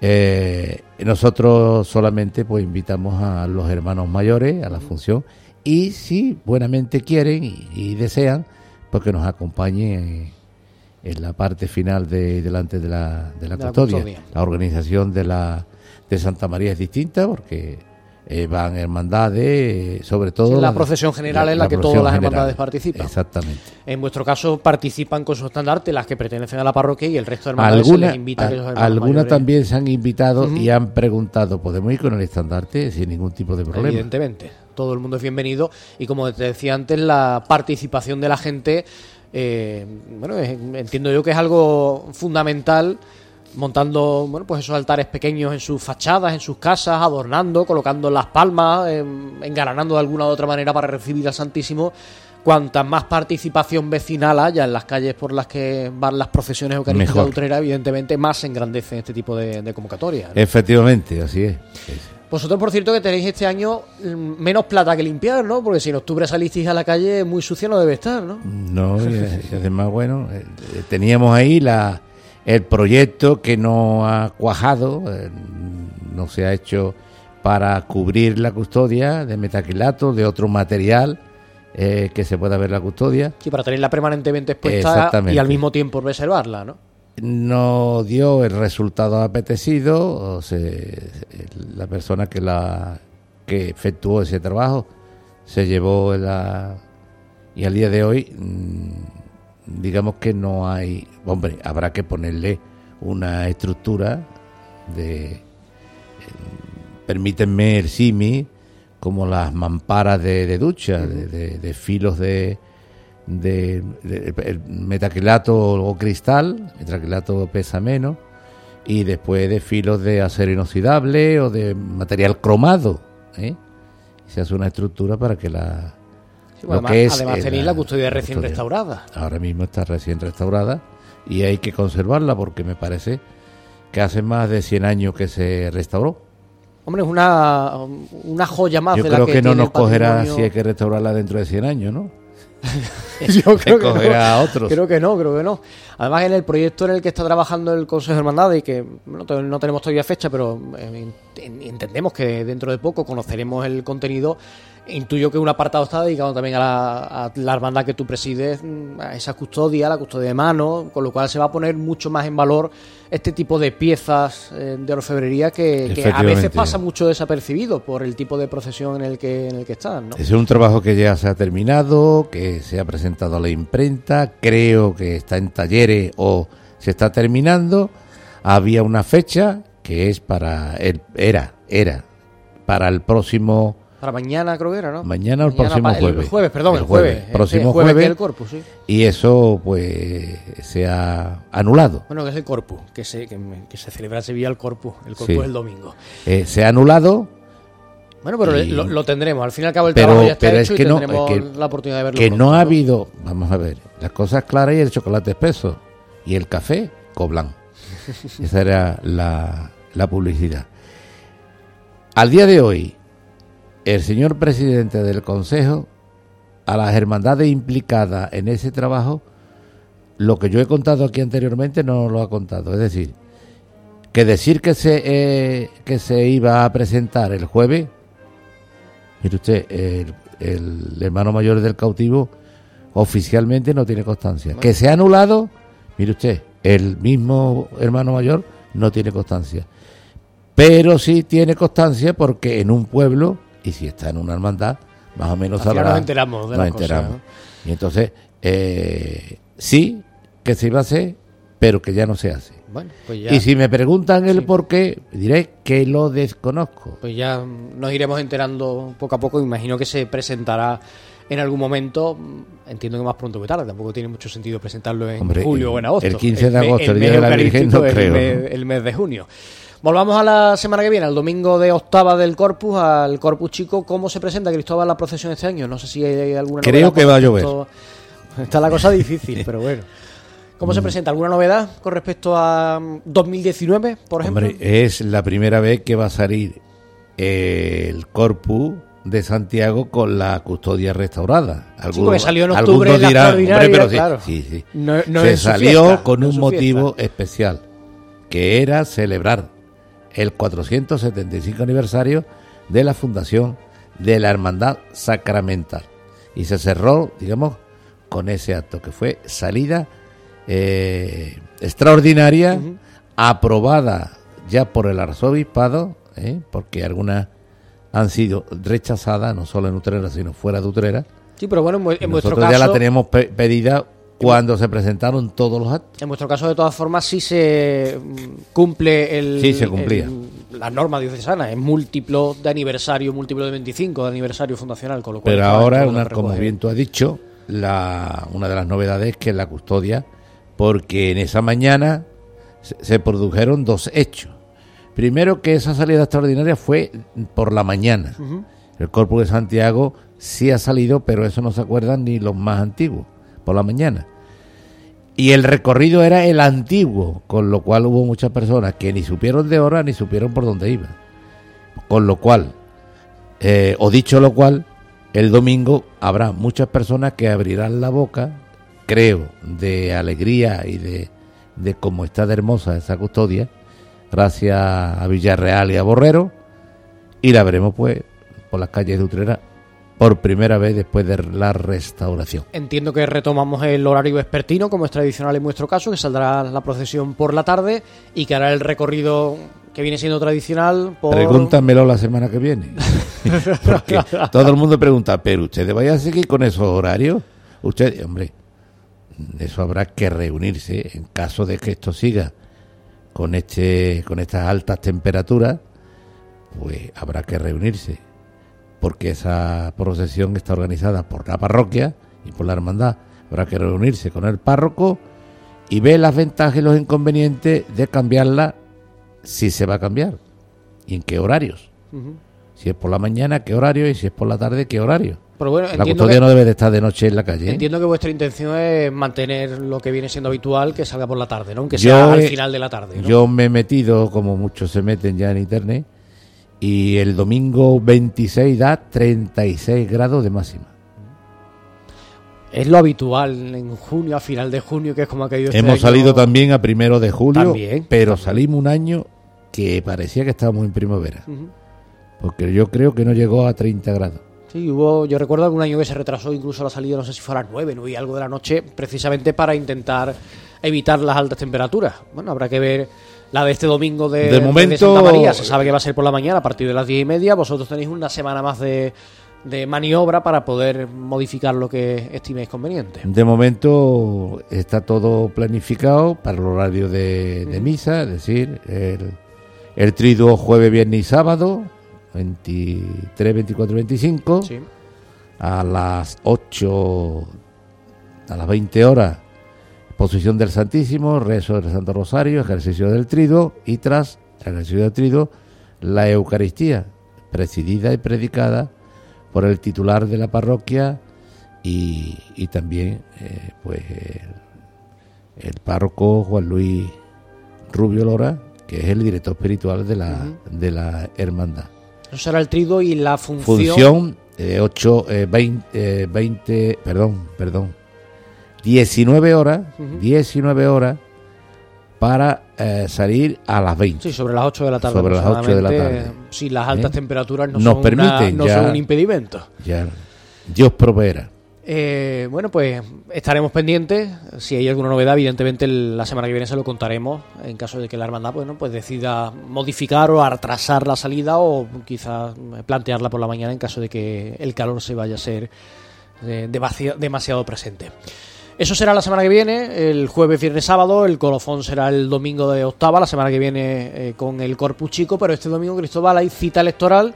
Eh, nosotros solamente pues invitamos a los hermanos mayores a la función y si buenamente quieren y, desean, pues que nos acompañen en, la parte final de delante de la, de la, custodia. la organización de la de Santa María es distinta porque eh, van hermandades, sobre todo... la, procesión general en la, que todas las hermandades participan. Exactamente. En vuestro caso participan con su estandarte las que pertenecen a la parroquia y el resto de hermandades se les invita a, Algunas también se han invitado y han preguntado, ¿podemos ir con el estandarte sin ningún tipo de problema? Evidentemente, todo el mundo es bienvenido y como te decía antes, la participación de la gente, eh, bueno, entiendo yo que es algo fundamental montando bueno pues esos altares pequeños en sus fachadas, en sus casas, adornando, colocando las palmas, engalanando de alguna u otra manera para recibir al Santísimo. Cuanta más participación vecinal haya en las calles por las que van las procesiones eucarísticas de Utrera, evidentemente más se engrandece este tipo de, convocatorias. Efectivamente, así es. Vosotros, por cierto, que tenéis este año mm, menos plata que limpiar, ¿no? Porque si en octubre salisteis a la calle, muy sucio no debe estar, ¿no? No, y además, bueno, eh, teníamos ahí la, el proyecto que no ha cuajado, eh, no se ha hecho para cubrir la custodia de metaquilato, de otro material eh, que se pueda ver la custodia. Sí, para tenerla permanentemente expuesta y al mismo tiempo reservarla, ¿no? No dio el resultado apetecido, o la persona que la que efectuó ese trabajo se llevó la y al día de hoy mm, digamos que no hay, hombre, habrá que ponerle una estructura de, eh, permítanme el simi, como las mamparas de, ducha, de, filos de, de, metacrilato o cristal, metacrilato pesa menos, y después de filos de acero inoxidable o de material cromado. ¿eh? Se hace una estructura para que la, además, tenéis la custodia recién restaurada. Ahora mismo está recién restaurada y hay que conservarla porque me parece que hace más de 100 años que se restauró. Hombre, es una, una joya más Yo de creo la que, que no nos cogerá si hay que restaurarla dentro de 100 años, ¿no? Yo creo que, no. otros. creo que no, creo que no. Además, en el proyecto en el que está trabajando el Consejo de Hermandades, y que no, tenemos todavía fecha, pero eh, entendemos que dentro de poco conoceremos el contenido, Intuyo que un apartado está dedicado también a la, a hermandad que tú presides, mm, a esa custodia, la custodia de mano, con lo cual se va a poner mucho más en valor este tipo de piezas eh, de orfebrería que, a veces pasa mucho desapercibido por el tipo de procesión en el que, en el que están. Es un trabajo que ya se ha terminado, que se ha presentado a la imprenta, creo que está en talleres o se está terminando. Había una fecha que es para el era era para el próximo mañana creo que era, ¿no? Mañana o el próximo jueves. El jueves, perdón, el jueves. El próximo jueves. el corpus, sí. Y eso, pues, se ha anulado. Bueno, que es el corpus, que se, que, se celebra en Sevilla el corpus. El corpus el domingo. Eh, se ha anulado. Bueno, pero lo, tendremos. Al fin y al cabo el trabajo ya está hecho y tendremos la oportunidad de verlo. Que no ha habido, vamos a ver, las cosas claras y el chocolate espeso. Y el café, coblan. Esa era la, la publicidad. Al día de hoy, el señor presidente del Consejo a las hermandades implicadas en ese trabajo, lo que yo he contado aquí anteriormente no lo ha contado. Es decir, que decir que se, eh, que se iba a presentar el jueves, mire usted, el, hermano mayor del cautivo, oficialmente no tiene constancia. Que se ha anulado, mire usted, el mismo hermano mayor no tiene constancia. Pero sí tiene constancia porque en un pueblo, y si está en una hermandad, más o menos sabrá. nos enteramos de nos enteramos. Y entonces, eh, sí que se iba a hacer, pero que ya no se hace. Bueno, pues ya, Y si me preguntan el por qué, diré que lo desconozco. pues ya nos iremos enterando poco a poco. Imagino que se presentará en algún momento. Entiendo que más pronto que tarde. Tampoco tiene mucho sentido presentarlo en Hombre, julio o en agosto. el 15 de agosto, el Día de la Virgen, no creo, mes, el mes de junio. Volvamos a la semana que viene, al domingo de octava del Corpus, al Corpus Chico. ¿Cómo se presenta Cristóbal la procesión este año? No sé si hay alguna Creo novedad que va a respecto- Está la cosa difícil, pero bueno. ¿Cómo Mm. se presenta? ¿Alguna novedad con respecto a mm, 2019, por ejemplo? Hombre, es la primera vez que va a salir el Corpus de Santiago con la custodia restaurada. Sí, porque salió en octubre algunos la dirán, extraordinaria, hombre, pero sí, claro. sí, sí. No- no Se salió fiesta, con no un motivo especial, que era celebrar el 475 aniversario de la fundación de la Hermandad Sacramental. Y se cerró, digamos, con ese acto, que fue salida eh, extraordinaria, aprobada ya por el arzobispado, ¿eh? porque algunas han sido rechazadas, no solo en Utrera, sino fuera de Utrera. Sí, pero bueno, en, en vuestro Nosotros caso... ya la teníamos pe- pedida cuando se presentaron todos los actos. En vuestro caso, de todas formas, sí se mm, cumple el, Sí, se cumplía. el- la norma diocesana. Es múltiplo de aniversario, múltiplo de 25 de aniversario fundacional. Con lo cual, Pero ahora, una, como bien tú has dicho, la, una de las novedades es que la custodia, porque en esa mañana se, se produjeron dos hechos. Primero que esa salida extraordinaria fue por la mañana. El Corpus de Santiago sí ha salido, pero eso no se acuerdan ni los más antiguos, por la mañana. Y el recorrido era el antiguo, con lo cual hubo muchas personas que ni supieron de hora ni supieron por dónde iba. Con lo cual, eh, o dicho lo cual, el domingo habrá muchas personas que abrirán la boca, creo, de alegría y de, de cómo está de hermosa esa custodia, gracias a Villarreal y a Borrero, y la veremos pues por las calles de Utrera por primera vez después de la restauración. Entiendo que retomamos el horario vespertino, como es tradicional en vuestro caso, que saldrá la procesión por la tarde y que hará el recorrido que viene siendo tradicional por... Pregúntamelo la semana que viene. Porque todo el mundo pregunta, pero ustedes vayan a seguir con esos horarios. Usted, hombre, eso habrá que reunirse en caso de que esto siga con este con estas altas temperaturas, pues habrá que reunirse, porque esa procesión está organizada por la parroquia y por la hermandad. Habrá que reunirse con el párroco y ver las ventajas y los inconvenientes de cambiarla si se va a cambiar y en qué horarios. Ujú. Si es por la mañana, qué horario y si es por la tarde, qué horario. Pero bueno, la custodia que- no debe de estar de noche en la calle. ¿eh? Entiendo que vuestra intención es mantener lo que viene siendo habitual, que salga por la tarde, ¿no? Aunque Yo sea al final de la tarde, ¿no? Yo me he metido, como muchos se meten ya en internet, y el domingo 26 da 36 grados de máxima. Es lo habitual en junio, a final de junio, que es como ha caído este Hemos año. salido también a primero de julio, También, pero salimos un año que parecía que estábamos en primavera, porque yo creo que no llegó a 30 grados. Sí, hubo, yo recuerdo algún año que se retrasó incluso la salida, no sé si fuera a las 9, 9 y algo de la noche, precisamente para intentar evitar las altas temperaturas. Bueno, habrá que ver la de este domingo de, De momento- Santa María. Se sabe que va a ser por la mañana a partir de las 10 y media. Vosotros tenéis una semana más de, de maniobra para poder modificar lo que estiméis conveniente. De momento está todo planificado para el horario de, de misa, es decir, el, el triduo jueves, viernes y sábado, 23, 24 y 25, Sí. a las 8, a las 20 horas, posición del Santísimo, rezo del Santo Rosario, ejercicio del triduo y tras el ejercicio del triduo, la Eucaristía, presidida y predicada por el titular de la parroquia y, y también eh, pues el, párroco Juan Luis Rubio Lora, que es el director espiritual de la, de la hermandad. Eso será el trido y la función. Función eh, 8, eh, 20, eh, 20, perdón, perdón, 19 horas. 19 horas para eh, salir a las 20. Sí, sobre las 8 de la tarde. Sobre las 8 de la tarde. Si las altas ¿Eh? temperaturas no, Nos son, una- permiten no ya- son un impedimento. Ya, Dios proveerá. Eh, bueno, pues estaremos pendientes. Si hay alguna novedad, evidentemente la semana que viene se lo contaremos. En caso de que la hermandad bueno, pues decida modificar o atrasar la salida o quizás plantearla por la mañana en caso de que el calor se vaya a ser eh, demasiado presente. Eso será la semana que viene, el jueves, viernes, sábado. El colofón será el domingo de octava, la semana que viene eh, con el Corpus Chico. Pero este domingo, Cristóbal, hay cita electoral.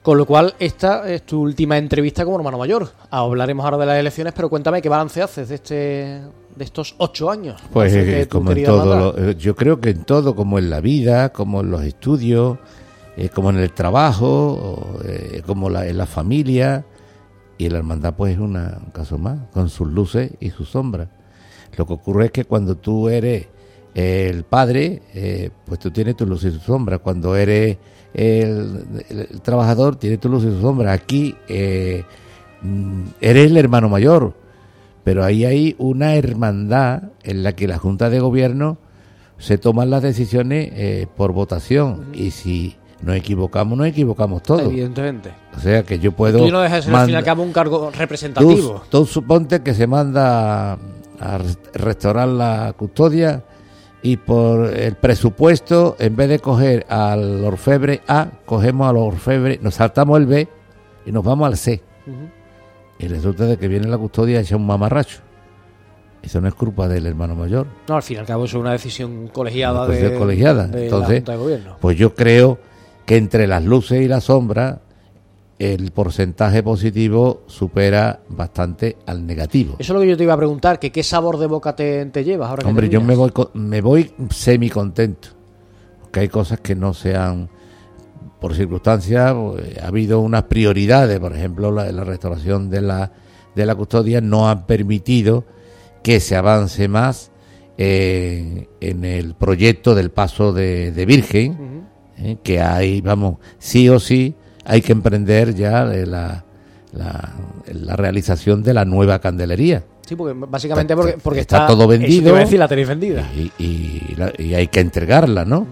Con lo cual, esta es tu última entrevista como hermano mayor. Hablaremos ahora de las elecciones, pero cuéntame qué balance haces de este de estos ocho años. Pues eh, como en todo, eh, yo creo que en todo, como en la vida, como en los estudios, como en el trabajo, como en la familia, y la hermandad pues es una, un caso más, con sus luces y sus sombras. Lo que ocurre es que cuando tú eres el padre, eh, pues tú tienes tu luz y tu sombra. Cuando eres el, trabajador, tienes tu luz y tu sombra. Aquí eh, mm, eres el hermano mayor, pero ahí hay una hermandad en la que la Junta de Gobierno se toman las decisiones eh, por votación. Y si nos equivocamos, nos equivocamos todos. Evidentemente. O sea que yo puedo. Tú no dejas al fin y al cabo un cargo representativo. Tú, suponte que se manda a restaurar la custodia y por el presupuesto, en vez de coger al orfebre A, cogemos al orfebre, nos saltamos el B y nos vamos al C. Y resulta de que viene la custodia hecha un mamarracho. Eso no es culpa del hermano mayor. No, al fin y al cabo es una decisión colegiada, de, colegiada. Entonces, Pues yo creo que entre las luces y las sombras el porcentaje positivo supera bastante al negativo. Eso es lo que yo te iba a preguntar, que qué sabor de boca te, llevas ahora Hombre, yo me voy, me voy semi contento, porque hay cosas que no sean por circunstancias, pues, ha habido unas prioridades, por ejemplo, la, la restauración de la, de la custodia no ha permitido que se avance más eh, en el proyecto del paso de, Virgen, ¿eh? que hay, vamos, sí o sí hay que emprender ya la, la, realización de la nueva candelería. Sí, porque básicamente porque, porque está, todo vendido. la tenéis vendida. Y, y, hay que entregarla, ¿no?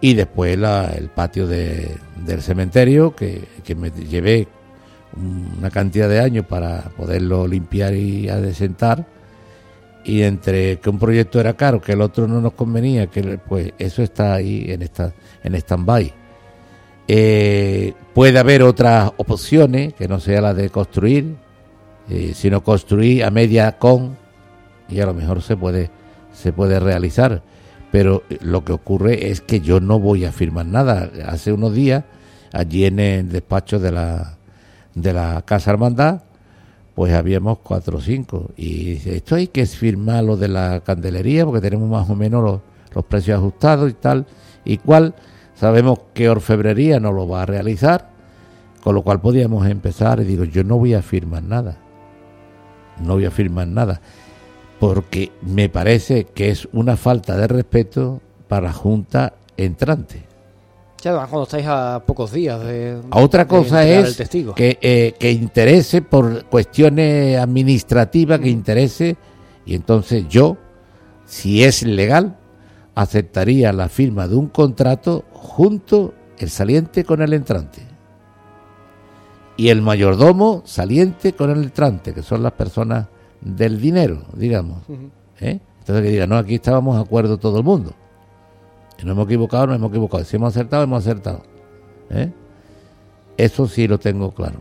Y después la, el patio de, del cementerio, que, que, me llevé una cantidad de años para poderlo limpiar y adesentar. Y entre que un proyecto era caro, que el otro no nos convenía, que pues eso está ahí en esta en stand-by. Eh, puede haber otras opciones que no sea la de construir, eh, sino construir a media con y a lo mejor se puede se puede realizar. Pero lo que ocurre es que yo no voy a firmar nada. Hace unos días allí en el despacho de la de la casa hermandad pues habíamos cuatro o cinco y dice, esto hay que firmar lo de la candelería porque tenemos más o menos los, los precios ajustados y tal y cual Sabemos que orfebrería no lo va a realizar, con lo cual podíamos empezar y digo, yo no voy a firmar nada. No voy a firmar nada. Porque me parece que es una falta de respeto para Junta entrante. Ya, cuando estáis a pocos días de. otra cosa es que, eh, que interese por cuestiones administrativas, que interese, y entonces yo, si es legal, aceptaría la firma de un contrato junto el saliente con el entrante. Y el mayordomo saliente con el entrante, que son las personas del dinero, digamos. ¿eh? Entonces que diga, no, aquí estábamos de acuerdo todo el mundo. No hemos equivocado, no hemos equivocado. Si hemos acertado, hemos acertado. ¿eh? Eso sí lo tengo claro.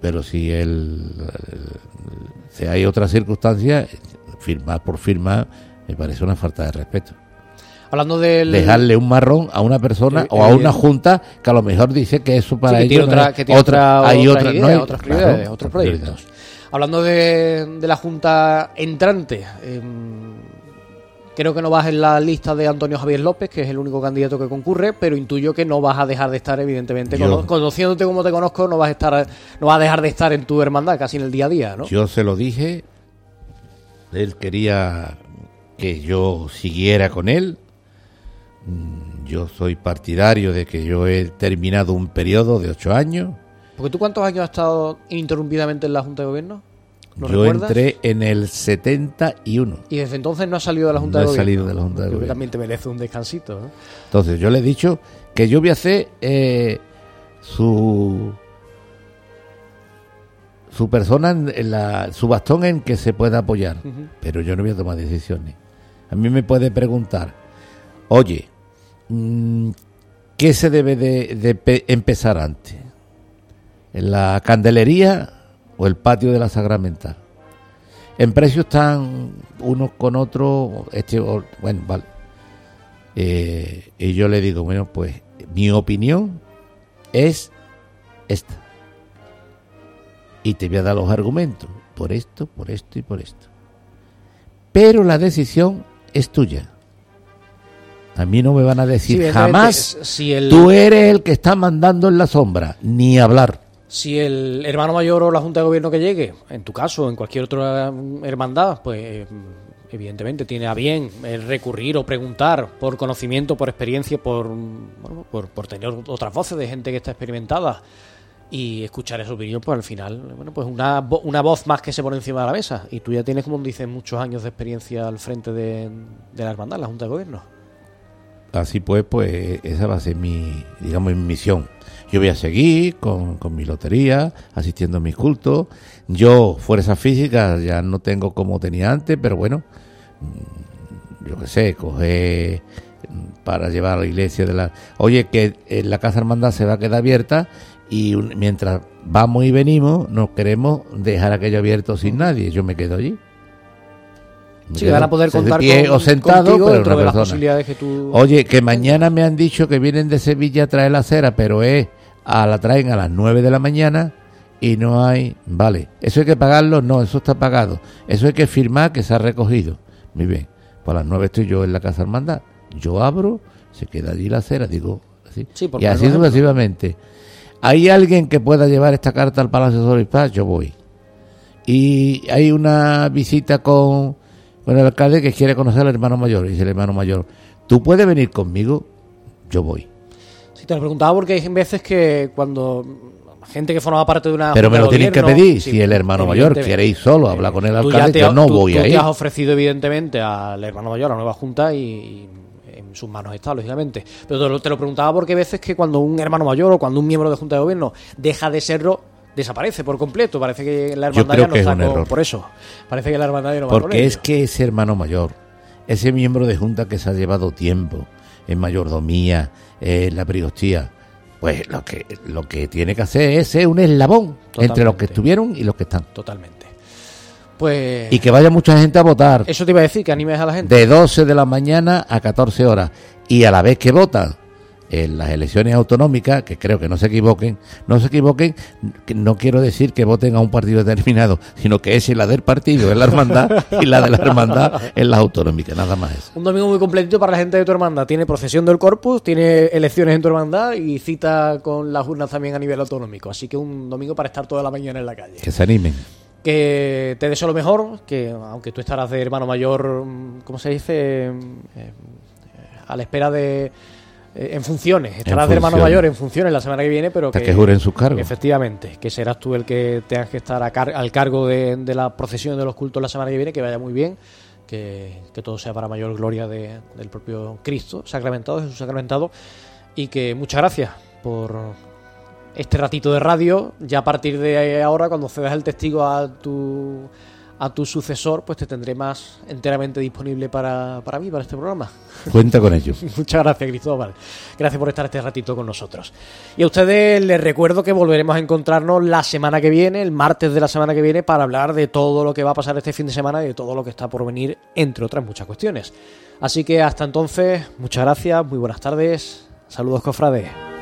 Pero si, el, si hay otra circunstancia, firmar por firmar me parece una falta de respeto. Hablando del... Dejarle un marrón a una persona eh, o a una junta que a lo mejor dice que eso para sí, ellos otra, que tiene otra, hay otra, otras prioridades, otros proyectos. Hablando de, de, la junta entrante, em, creo que no vas en la lista de Antonio Javier López, que es el único candidato que concurre, pero intuyo que no vas a dejar de estar, evidentemente, conociéndote como te conozco, no vas a estar, no vas a dejar de estar en tu hermandad casi en el día a día, ¿no? Yo se lo dije, él quería que yo siguiera con él, Mm, yo soy partidario de que yo he terminado un periodo de ocho años. Porque tú cuántos años has estado ininterrumpidamente en la Junta de Gobierno? Yo entré en el 71. Y desde entonces no has salido de la Junta de Gobierno. No he salido de la Junta de Gobierno. Que también te merece un descansito. Entonces yo le he dicho que yo voy a hacer eh, su su persona, en la, su bastón en que se pueda apoyar. Pero yo no voy a tomar decisiones. A mí me puede preguntar, oye, mm, ¿qué se debe de, de pe- empezar antes? ¿En la candelería o el patio de la Sacramental? En precio están unos con otros, este, bueno, vale. Eh, y yo le digo, bueno, pues mi opinión es esta. Y te voy a dar los argumentos, por esto, por esto y por esto. Pero la decisión es tuya. A mí no me van a decir jamás, si el- tú eres el que está mandando en la sombra, ni hablar. Si el hermano mayor o la Junta de Gobierno que llegue, en tu caso en cualquier otra hermandad, pues eh, evidentemente tiene a bien eh, recurrir o preguntar por conocimiento, por experiencia, por, bueno, por, por tener otras voces de gente que está experimentada y escuchar esa opinión, pues al final, bueno, pues una, una voz más que se pone encima de la mesa. Y tú ya tienes, como dices, muchos años de experiencia al frente de, de la hermandad, la Junta de Gobierno. Así pues, pues esa va a ser mi, digamos, mi misión. Yo voy a seguir con, con mi lotería, asistiendo a mis cultos. Yo, fuerza física, ya no tengo como tenía antes, pero bueno, mm, yo qué sé, coger mm, para llevar a la iglesia de la... Oye, que en la Casa Hermandad se va a quedar abierta y un- mientras vamos y venimos, no queremos dejar aquello abierto sin nadie. Yo me quedo allí. Me Sí, quedo van a poder de contar pie con- o sentado, pero una de las persona. posibilidades que tú- Oye, que mañana me han dicho que vienen de Sevilla a traer la cera, pero es a la traen a las 9 de la mañana y no hay, vale, eso hay que pagarlo, no, eso está pagado, eso hay que firmar que se ha recogido. Muy bien, pues a las 9 estoy yo en la casa hermandad, yo abro, se queda allí la cera, digo, así, Sí, por y así sucesivamente. ¿Hay alguien que pueda llevar esta carta al Palacio de Obispado? Yo voy. Y hay una visita con, con el alcalde que quiere conocer al hermano mayor. Y dice el hermano mayor, ¿tú puedes venir conmigo? Yo voy. Sí, te lo preguntaba porque hay veces que cuando gente que formaba parte de una. Pero me lo tienen que pedir. sí, si el hermano mayor quiere ir solo a hablar con el Tú alcalde, te yo no tú- voy tú a te ir. has ofrecido, evidentemente, al hermano mayor, a la nueva junta, y, y en sus manos está, lógicamente. Pero te lo, te lo preguntaba porque hay veces que cuando un hermano mayor o cuando un miembro de junta de gobierno deja de serlo, desaparece por completo. Parece que la hermandad ya no que es está un con- error. por eso. Parece que la hermandad ya no va Porque es que ese hermano mayor, ese miembro de junta que se ha llevado tiempo en mayordomía, la prigostía, pues lo que lo que tiene que hacer es ser un eslabón entre los que estuvieron y los que están. Totalmente. Pues. Y que vaya mucha gente a votar. Eso te iba a decir, que animes a la gente. de 12 de la mañana a 14 horas. Y a la vez que votan en las elecciones autonómicas, que creo que no se equivoquen, no se equivoquen, que no quiero decir que voten a un partido determinado, sino que es la del partido en la hermandad y la de la hermandad en las autonómicas, nada más eso. Un domingo muy completito para la gente de tu hermandad. Tiene procesión del corpus, tiene elecciones en tu hermandad y cita con las urnas también a nivel autonómico. Así que un domingo para estar toda la mañana en la calle. Que se animen. Que te deseo lo mejor, que aunque tú estarás de hermano mayor, mm, ¿cómo se dice? Mm, eh, a la espera de... eh, en funciones, estarás de hermano mayor en funciones la semana que viene, pero Hasta que, que juren sus cargos. Efectivamente, que serás tú el que tengas que estar a car- al cargo de, de la procesión de los cultos la semana que viene, que vaya muy bien, que, que todo sea para mayor gloria de- del propio Cristo sacramentado, Jesús sacramentado, y que muchas gracias por este ratito de radio. Ya a partir de ahora, cuando cedas el testigo a tu a tu sucesor, pues te tendré más enteramente disponible para, para mí, para este programa. Cuenta con ello. Muchas gracias, Cristóbal. Gracias por estar este ratito con nosotros. Y a ustedes les recuerdo que volveremos a encontrarnos la semana que viene, el martes de la semana que viene, para hablar de todo lo que va a pasar este fin de semana y de todo lo que está por venir, entre otras muchas cuestiones. Así que hasta entonces, muchas gracias, muy buenas tardes, saludos cofrades.